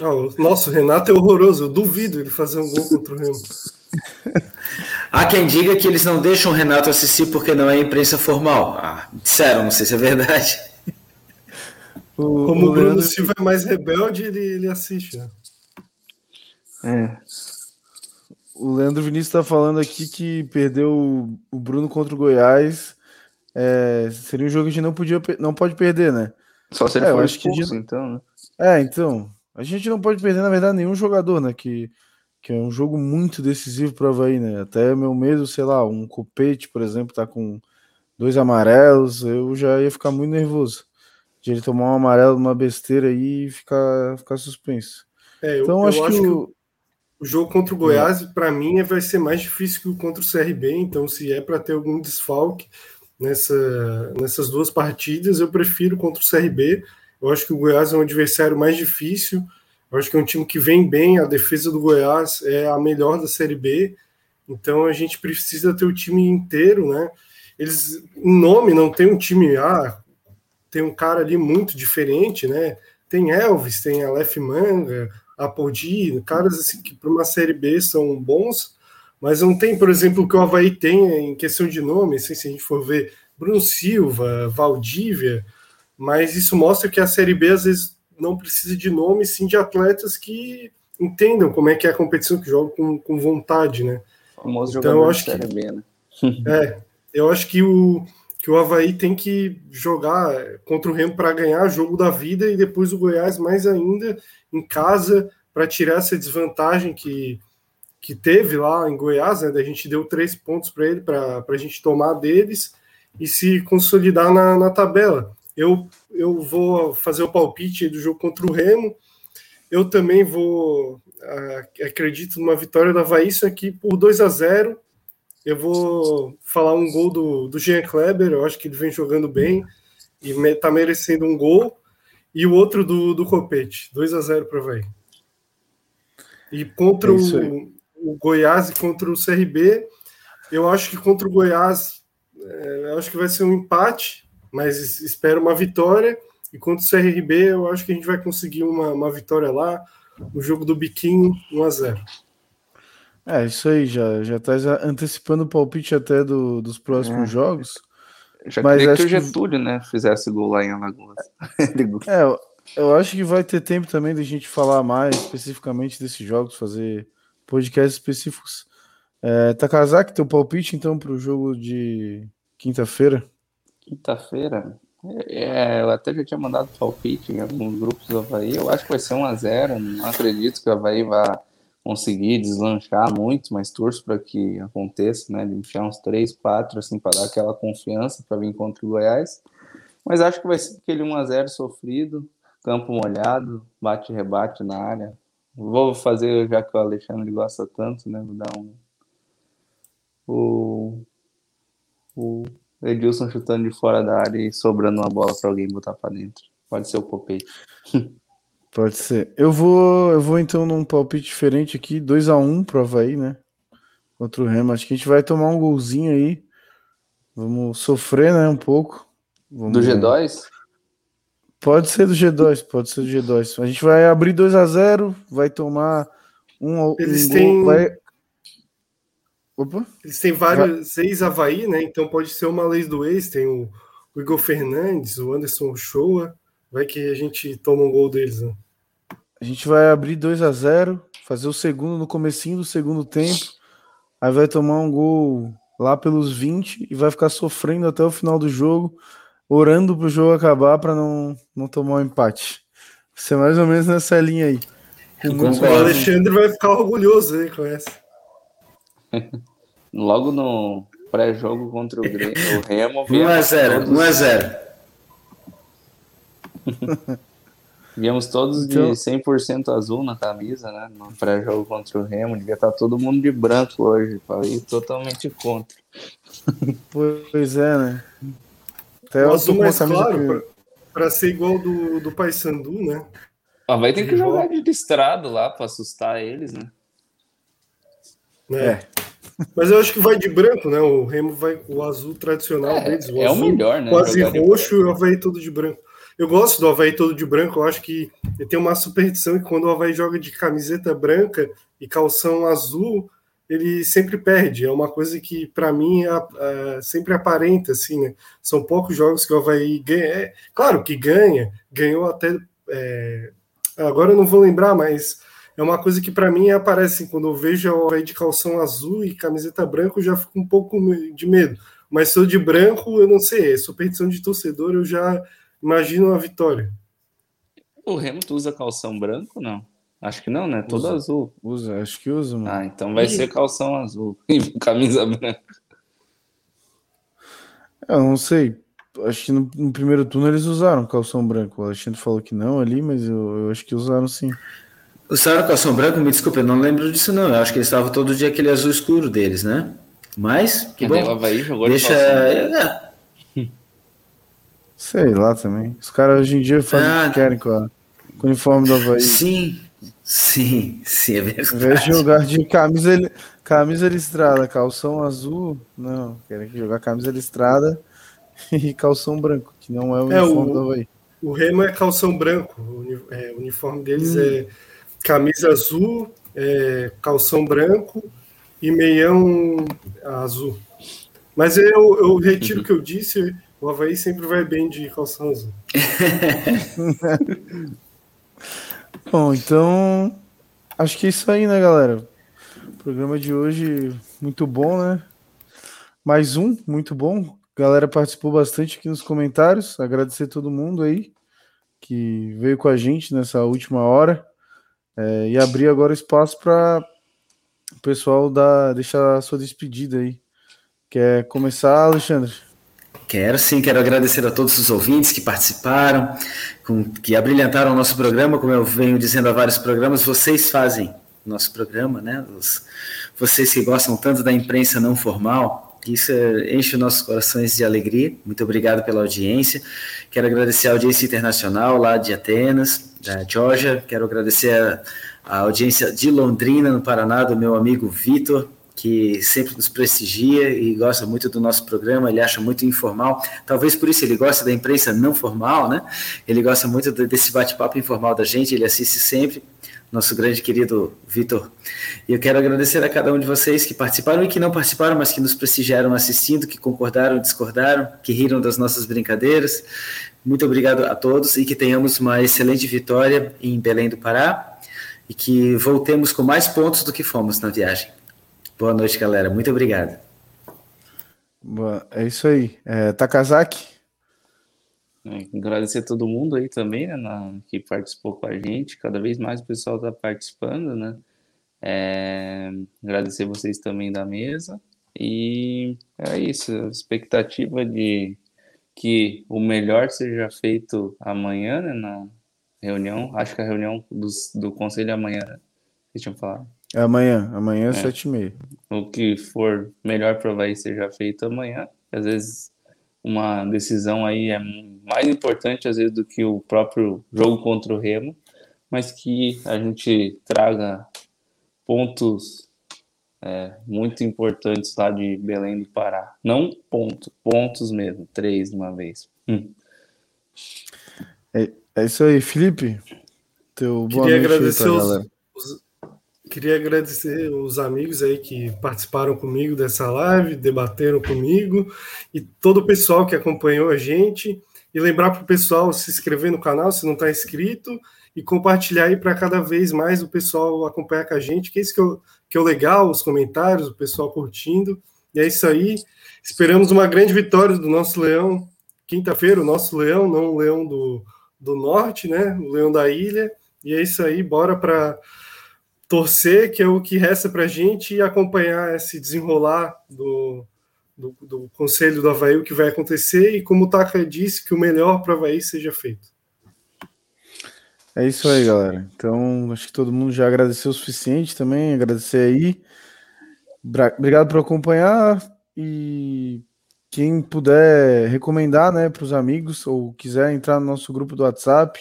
Oh, nossa, o Renato é horroroso, eu duvido ele fazer um gol contra o Remo. Há quem diga que eles não deixam o Renato assistir porque não é imprensa formal. Ah, disseram, não sei se é verdade. O, Como o, Bruno Leandro... Silva é mais rebelde, ele, ele assiste, né? É. O Leandro Vinícius está falando aqui que perdeu o Bruno contra o Goiás. É, seria um jogo que a gente não, podia, não pode perder, né? Só se ele é, for expulso, que gente... então, né? É, então. A gente não pode perder, na verdade, nenhum jogador, né? Que, que é um jogo muito decisivo para o Havaí, né? Até meu medo, sei lá, um copete, por exemplo, tá com dois amarelos, eu já ia ficar muito nervoso de ele tomar um amarelo numa besteira aí e ficar, ficar suspenso. É, eu, então, eu acho, acho, que, o... o jogo contra o Goiás, é. para mim, vai ser mais difícil que o contra o CRB. Então, se é para ter algum desfalque nessa, nessas duas partidas, eu prefiro contra o CRB. Eu acho que o Goiás é um adversário mais difícil. Eu acho que é um time que vem bem. A defesa do Goiás é a melhor da Série B. Então, a gente precisa ter o time inteiro, né? Eles, em nome, não tem um time. Ah, tem um cara ali muito diferente, né? Tem Elvis, tem Aleph Manga, Apodi, caras assim que para uma série B são bons, mas não tem, por exemplo, o que o Havaí tem em questão de nome, assim, se a gente for ver Bruno Silva, Valdívia, mas isso mostra que a série B às vezes não precisa de nome, sim de atletas que entendam como é que é a competição, que jogam com, com vontade, né? Famoso então, eu acho que, B, né? (laughs) é, eu acho que o, que o Havaí tem que jogar contra o Remo para ganhar o jogo da vida e depois o Goiás mais ainda em casa para tirar essa desvantagem que, que teve lá em Goiás, né? A gente deu três pontos para ele para a gente tomar deles e se consolidar na, na tabela. Eu, eu vou fazer o palpite do jogo contra o Remo. Eu também vou acredito numa vitória do Havaí, isso aqui por 2 a 0 eu vou falar um gol do, do Jean Kleber, eu acho que ele vem jogando bem e está merecendo um gol. e o outro do, do Copete. 2 a 0 para o Havaí. E contra é o, o, Goiás e contra o CRB, eu acho que contra o Goiás, é, eu acho que vai ser um empate, mas espero uma vitória. E contra o CRB, eu acho que a gente vai conseguir uma, uma vitória lá. O jogo do Biquinho, 1 a 0 É, isso aí, já, já tá antecipando o palpite até do, dos próximos é. jogos. Já Mas queria que o Getúlio, que... né, fizesse gol lá em Alagoas. (laughs) é, eu, eu acho que vai ter tempo também da gente falar mais especificamente desses jogos, fazer podcasts específicos. É, Takazaki, teu palpite então para o jogo de quinta-feira? Quinta-feira? É, eu até já tinha mandado palpite em alguns grupos do Havaí. Eu acho que vai ser 1 a 0 Não acredito que o Havaí vá conseguir deslanchar muito, mas torço para que aconteça, né? De enfiar uns 3, 4, assim, para dar aquela confiança para vir contra o Goiás. Mas acho que vai ser aquele 1 a 0 sofrido, campo molhado, bate-rebate na área. Vou fazer, já que o Alexandre gosta tanto, né? Vou dar um. O, o Edilson chutando de fora da área e sobrando uma bola para alguém botar para dentro. Pode ser o Copete. (laughs) Pode ser. Eu vou, eu vou então num palpite diferente aqui, 2 a 1 um pro Havaí, né? Contra o Remo. Acho que a gente vai tomar um golzinho aí. Vamos sofrer, né, um pouco. Vamos... Do G2? Pode ser do G2, pode ser do G2. A gente vai abrir 2 a 0 vai tomar um, Eles um têm... Vai... Opa. Eles têm vários, vai... seis Havaí, né? Então pode ser uma lei do ex. Tem o, o Igor Fernandes, o Anderson Shoa. Vai que a gente toma um gol deles, né? A gente vai abrir 2 a 0 fazer o segundo no comecinho do segundo tempo. Aí vai tomar um gol lá pelos 20 e vai ficar sofrendo até o final do jogo orando pro jogo acabar para não, não tomar um empate. Vai ser mais ou menos nessa linha aí. O Alexandre vai ficar orgulhoso aí com essa. (laughs) Logo no pré-jogo contra o, Grêmio, o Remo. 1x0, 1x0. (laughs) Viemos todos então... de 100% azul na camisa, né? No pré-jogo contra o Remo. Devia estar todo mundo de branco hoje. Falei totalmente contra. Pois é, né? Até o azul mais claro, para ser igual do, do Paysandu, né? Ah, vai ter que jogar de listrado lá para assustar eles, né? É. é. Mas eu acho que vai de branco, né? O Remo vai o azul tradicional é, deles. O é azul, o melhor, né? Quase roxo e o Havaí todo de branco. Eu gosto do Havaí todo de branco. Eu acho que tem uma superstição que quando o Havaí joga de camiseta branca e calção azul, ele sempre perde. É uma coisa que, para mim, é, é, sempre aparenta, assim, né? São poucos jogos que o Havaí ganha. É, claro que ganha, ganhou até. É, agora eu não vou lembrar, mas é uma coisa que, para mim, aparece. Assim, quando eu vejo o Havaí de calção azul e camiseta branca, eu já fico um pouco de medo. Mas sou de branco, eu não sei. É superstição de torcedor, eu já imagino uma vitória. O Remo usa calção branco, não? Acho que não, né? Todo usa, azul. Usa, acho que usa, mano. Ah, então vai e... ser calção azul (laughs) e camisa branca. Eu não sei. Acho que no, no, primeiro turno eles usaram calção branco. O Alexandre falou que não ali, mas eu, eu acho que usaram sim. Usaram calção branco? Me desculpe, eu não lembro disso não. Eu acho que eles estavam todo dia aquele azul escuro deles, né? Mas, que Cadê bom. Havaí jogou Deixa... É. Sei lá também. Os caras hoje em dia fazem ah, o que querem com, a, com o uniforme do Havaí. Sim, Sim, sim, é verdade. Em vez de jogar de camisa, camisa listrada, calção azul, não, querem jogar camisa listrada (laughs) e calção branco, que não é o é, uniforme o, do Havaí. O Remo é calção branco, o, é, o uniforme deles hum. é camisa azul, é, calção branco e meião azul. Mas eu, eu retiro o que eu disse, o Havaí sempre vai bem de calção azul. (laughs) (laughs) Bom, então acho que é isso aí, né, galera? O programa de hoje muito bom, né? Mais um, muito bom. A galera participou bastante aqui nos comentários. Agradecer todo mundo aí que veio com a gente nessa última hora. É, e abrir agora espaço para o pessoal dar, deixar a sua despedida aí. Quer começar, Alexandre? Quero sim, quero agradecer a todos os ouvintes que participaram, com, que abrilhantaram o nosso programa, como eu venho dizendo há vários programas, vocês fazem nosso programa, né? Os, vocês que gostam tanto da imprensa não formal, Isso enche os nossos corações de alegria. Muito obrigado pela audiência. Quero agradecer a audiência internacional lá de Atenas, da Georgia. Quero agradecer a, a audiência de Londrina, no Paraná, do meu amigo Vitor, que sempre nos prestigia e gosta muito do nosso programa, ele acha muito informal, talvez por isso ele gosta da imprensa não formal, né? Ele gosta muito desse bate-papo informal da gente, ele assiste sempre, nosso grande querido Vitor. E eu quero agradecer a cada um de vocês que participaram e que não participaram, mas que nos prestigiaram assistindo, que concordaram, discordaram, que riram das nossas brincadeiras. Muito obrigado a todos e que tenhamos uma excelente vitória em Belém do Pará e que voltemos com mais pontos do que fomos na viagem. Boa noite, galera. Muito obrigado. É isso aí. É, Takazaki? É, agradecer a todo mundo aí também, né, na, que participou com a gente. Cada vez mais o pessoal está participando, né? É, agradecer vocês também da mesa. E é isso, a expectativa de que o melhor seja feito amanhã, né, na reunião. Acho que a reunião dos, do conselho é amanhã, né? Vocês tinham falado. Amanhã, amanhã, é. sete e meia. O que for melhor para o Havaí seja feito amanhã. Às vezes uma decisão aí é mais importante às vezes do que o próprio jogo contra o Remo, mas que a gente traga pontos é, muito importantes lá de Belém do Pará. Não ponto, pontos mesmo, três de uma vez. Hum. É, é, isso aí, Felipe. Teu boa Queria agradecer os, os, Queria agradecer os amigos aí que participaram comigo dessa live, debateram comigo e todo o pessoal que acompanhou a gente. E lembrar para o pessoal se inscrever no canal se não está inscrito e compartilhar aí para cada vez mais o pessoal acompanhar com a gente, que é isso que, eu, que é o legal, os comentários, o pessoal curtindo. E é isso aí. Esperamos uma grande vitória do nosso leão. Quinta-feira, o nosso leão, não o leão do, do norte, né? O leão da ilha. E é isso aí, bora para torcer, que é o que resta para a gente, e acompanhar esse desenrolar do, do, do, Conselho do Havaí, o que vai acontecer, e como o Taka disse, que o melhor para o Havaí seja feito. É isso aí, galera. Então, acho que todo mundo já agradeceu o suficiente também, agradecer aí. Obrigado por acompanhar e quem puder recomendar né, para os amigos ou quiser entrar no nosso grupo do WhatsApp,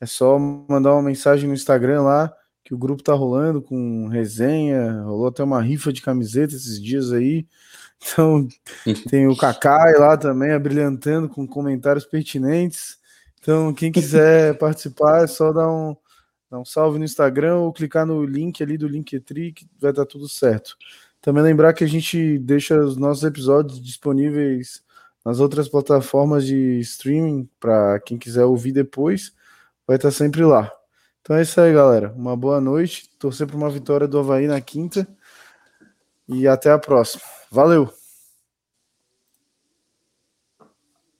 é só mandar uma mensagem no Instagram lá, que o grupo tá rolando com resenha, rolou até uma rifa de camiseta esses dias aí. (laughs) Então, tem o Kakai lá também, abrilhantando com comentários pertinentes. Então, quem quiser (laughs) participar, é só dar um, dar um salve no Instagram ou clicar no link ali do Linktree, que vai dar tudo certo. Também lembrar que a gente deixa os nossos episódios disponíveis nas outras plataformas de streaming para quem quiser ouvir depois, vai estar sempre lá. Então é isso aí, galera. Uma boa noite. Torcer por uma vitória do Havaí na quinta. E até a próxima. Valeu!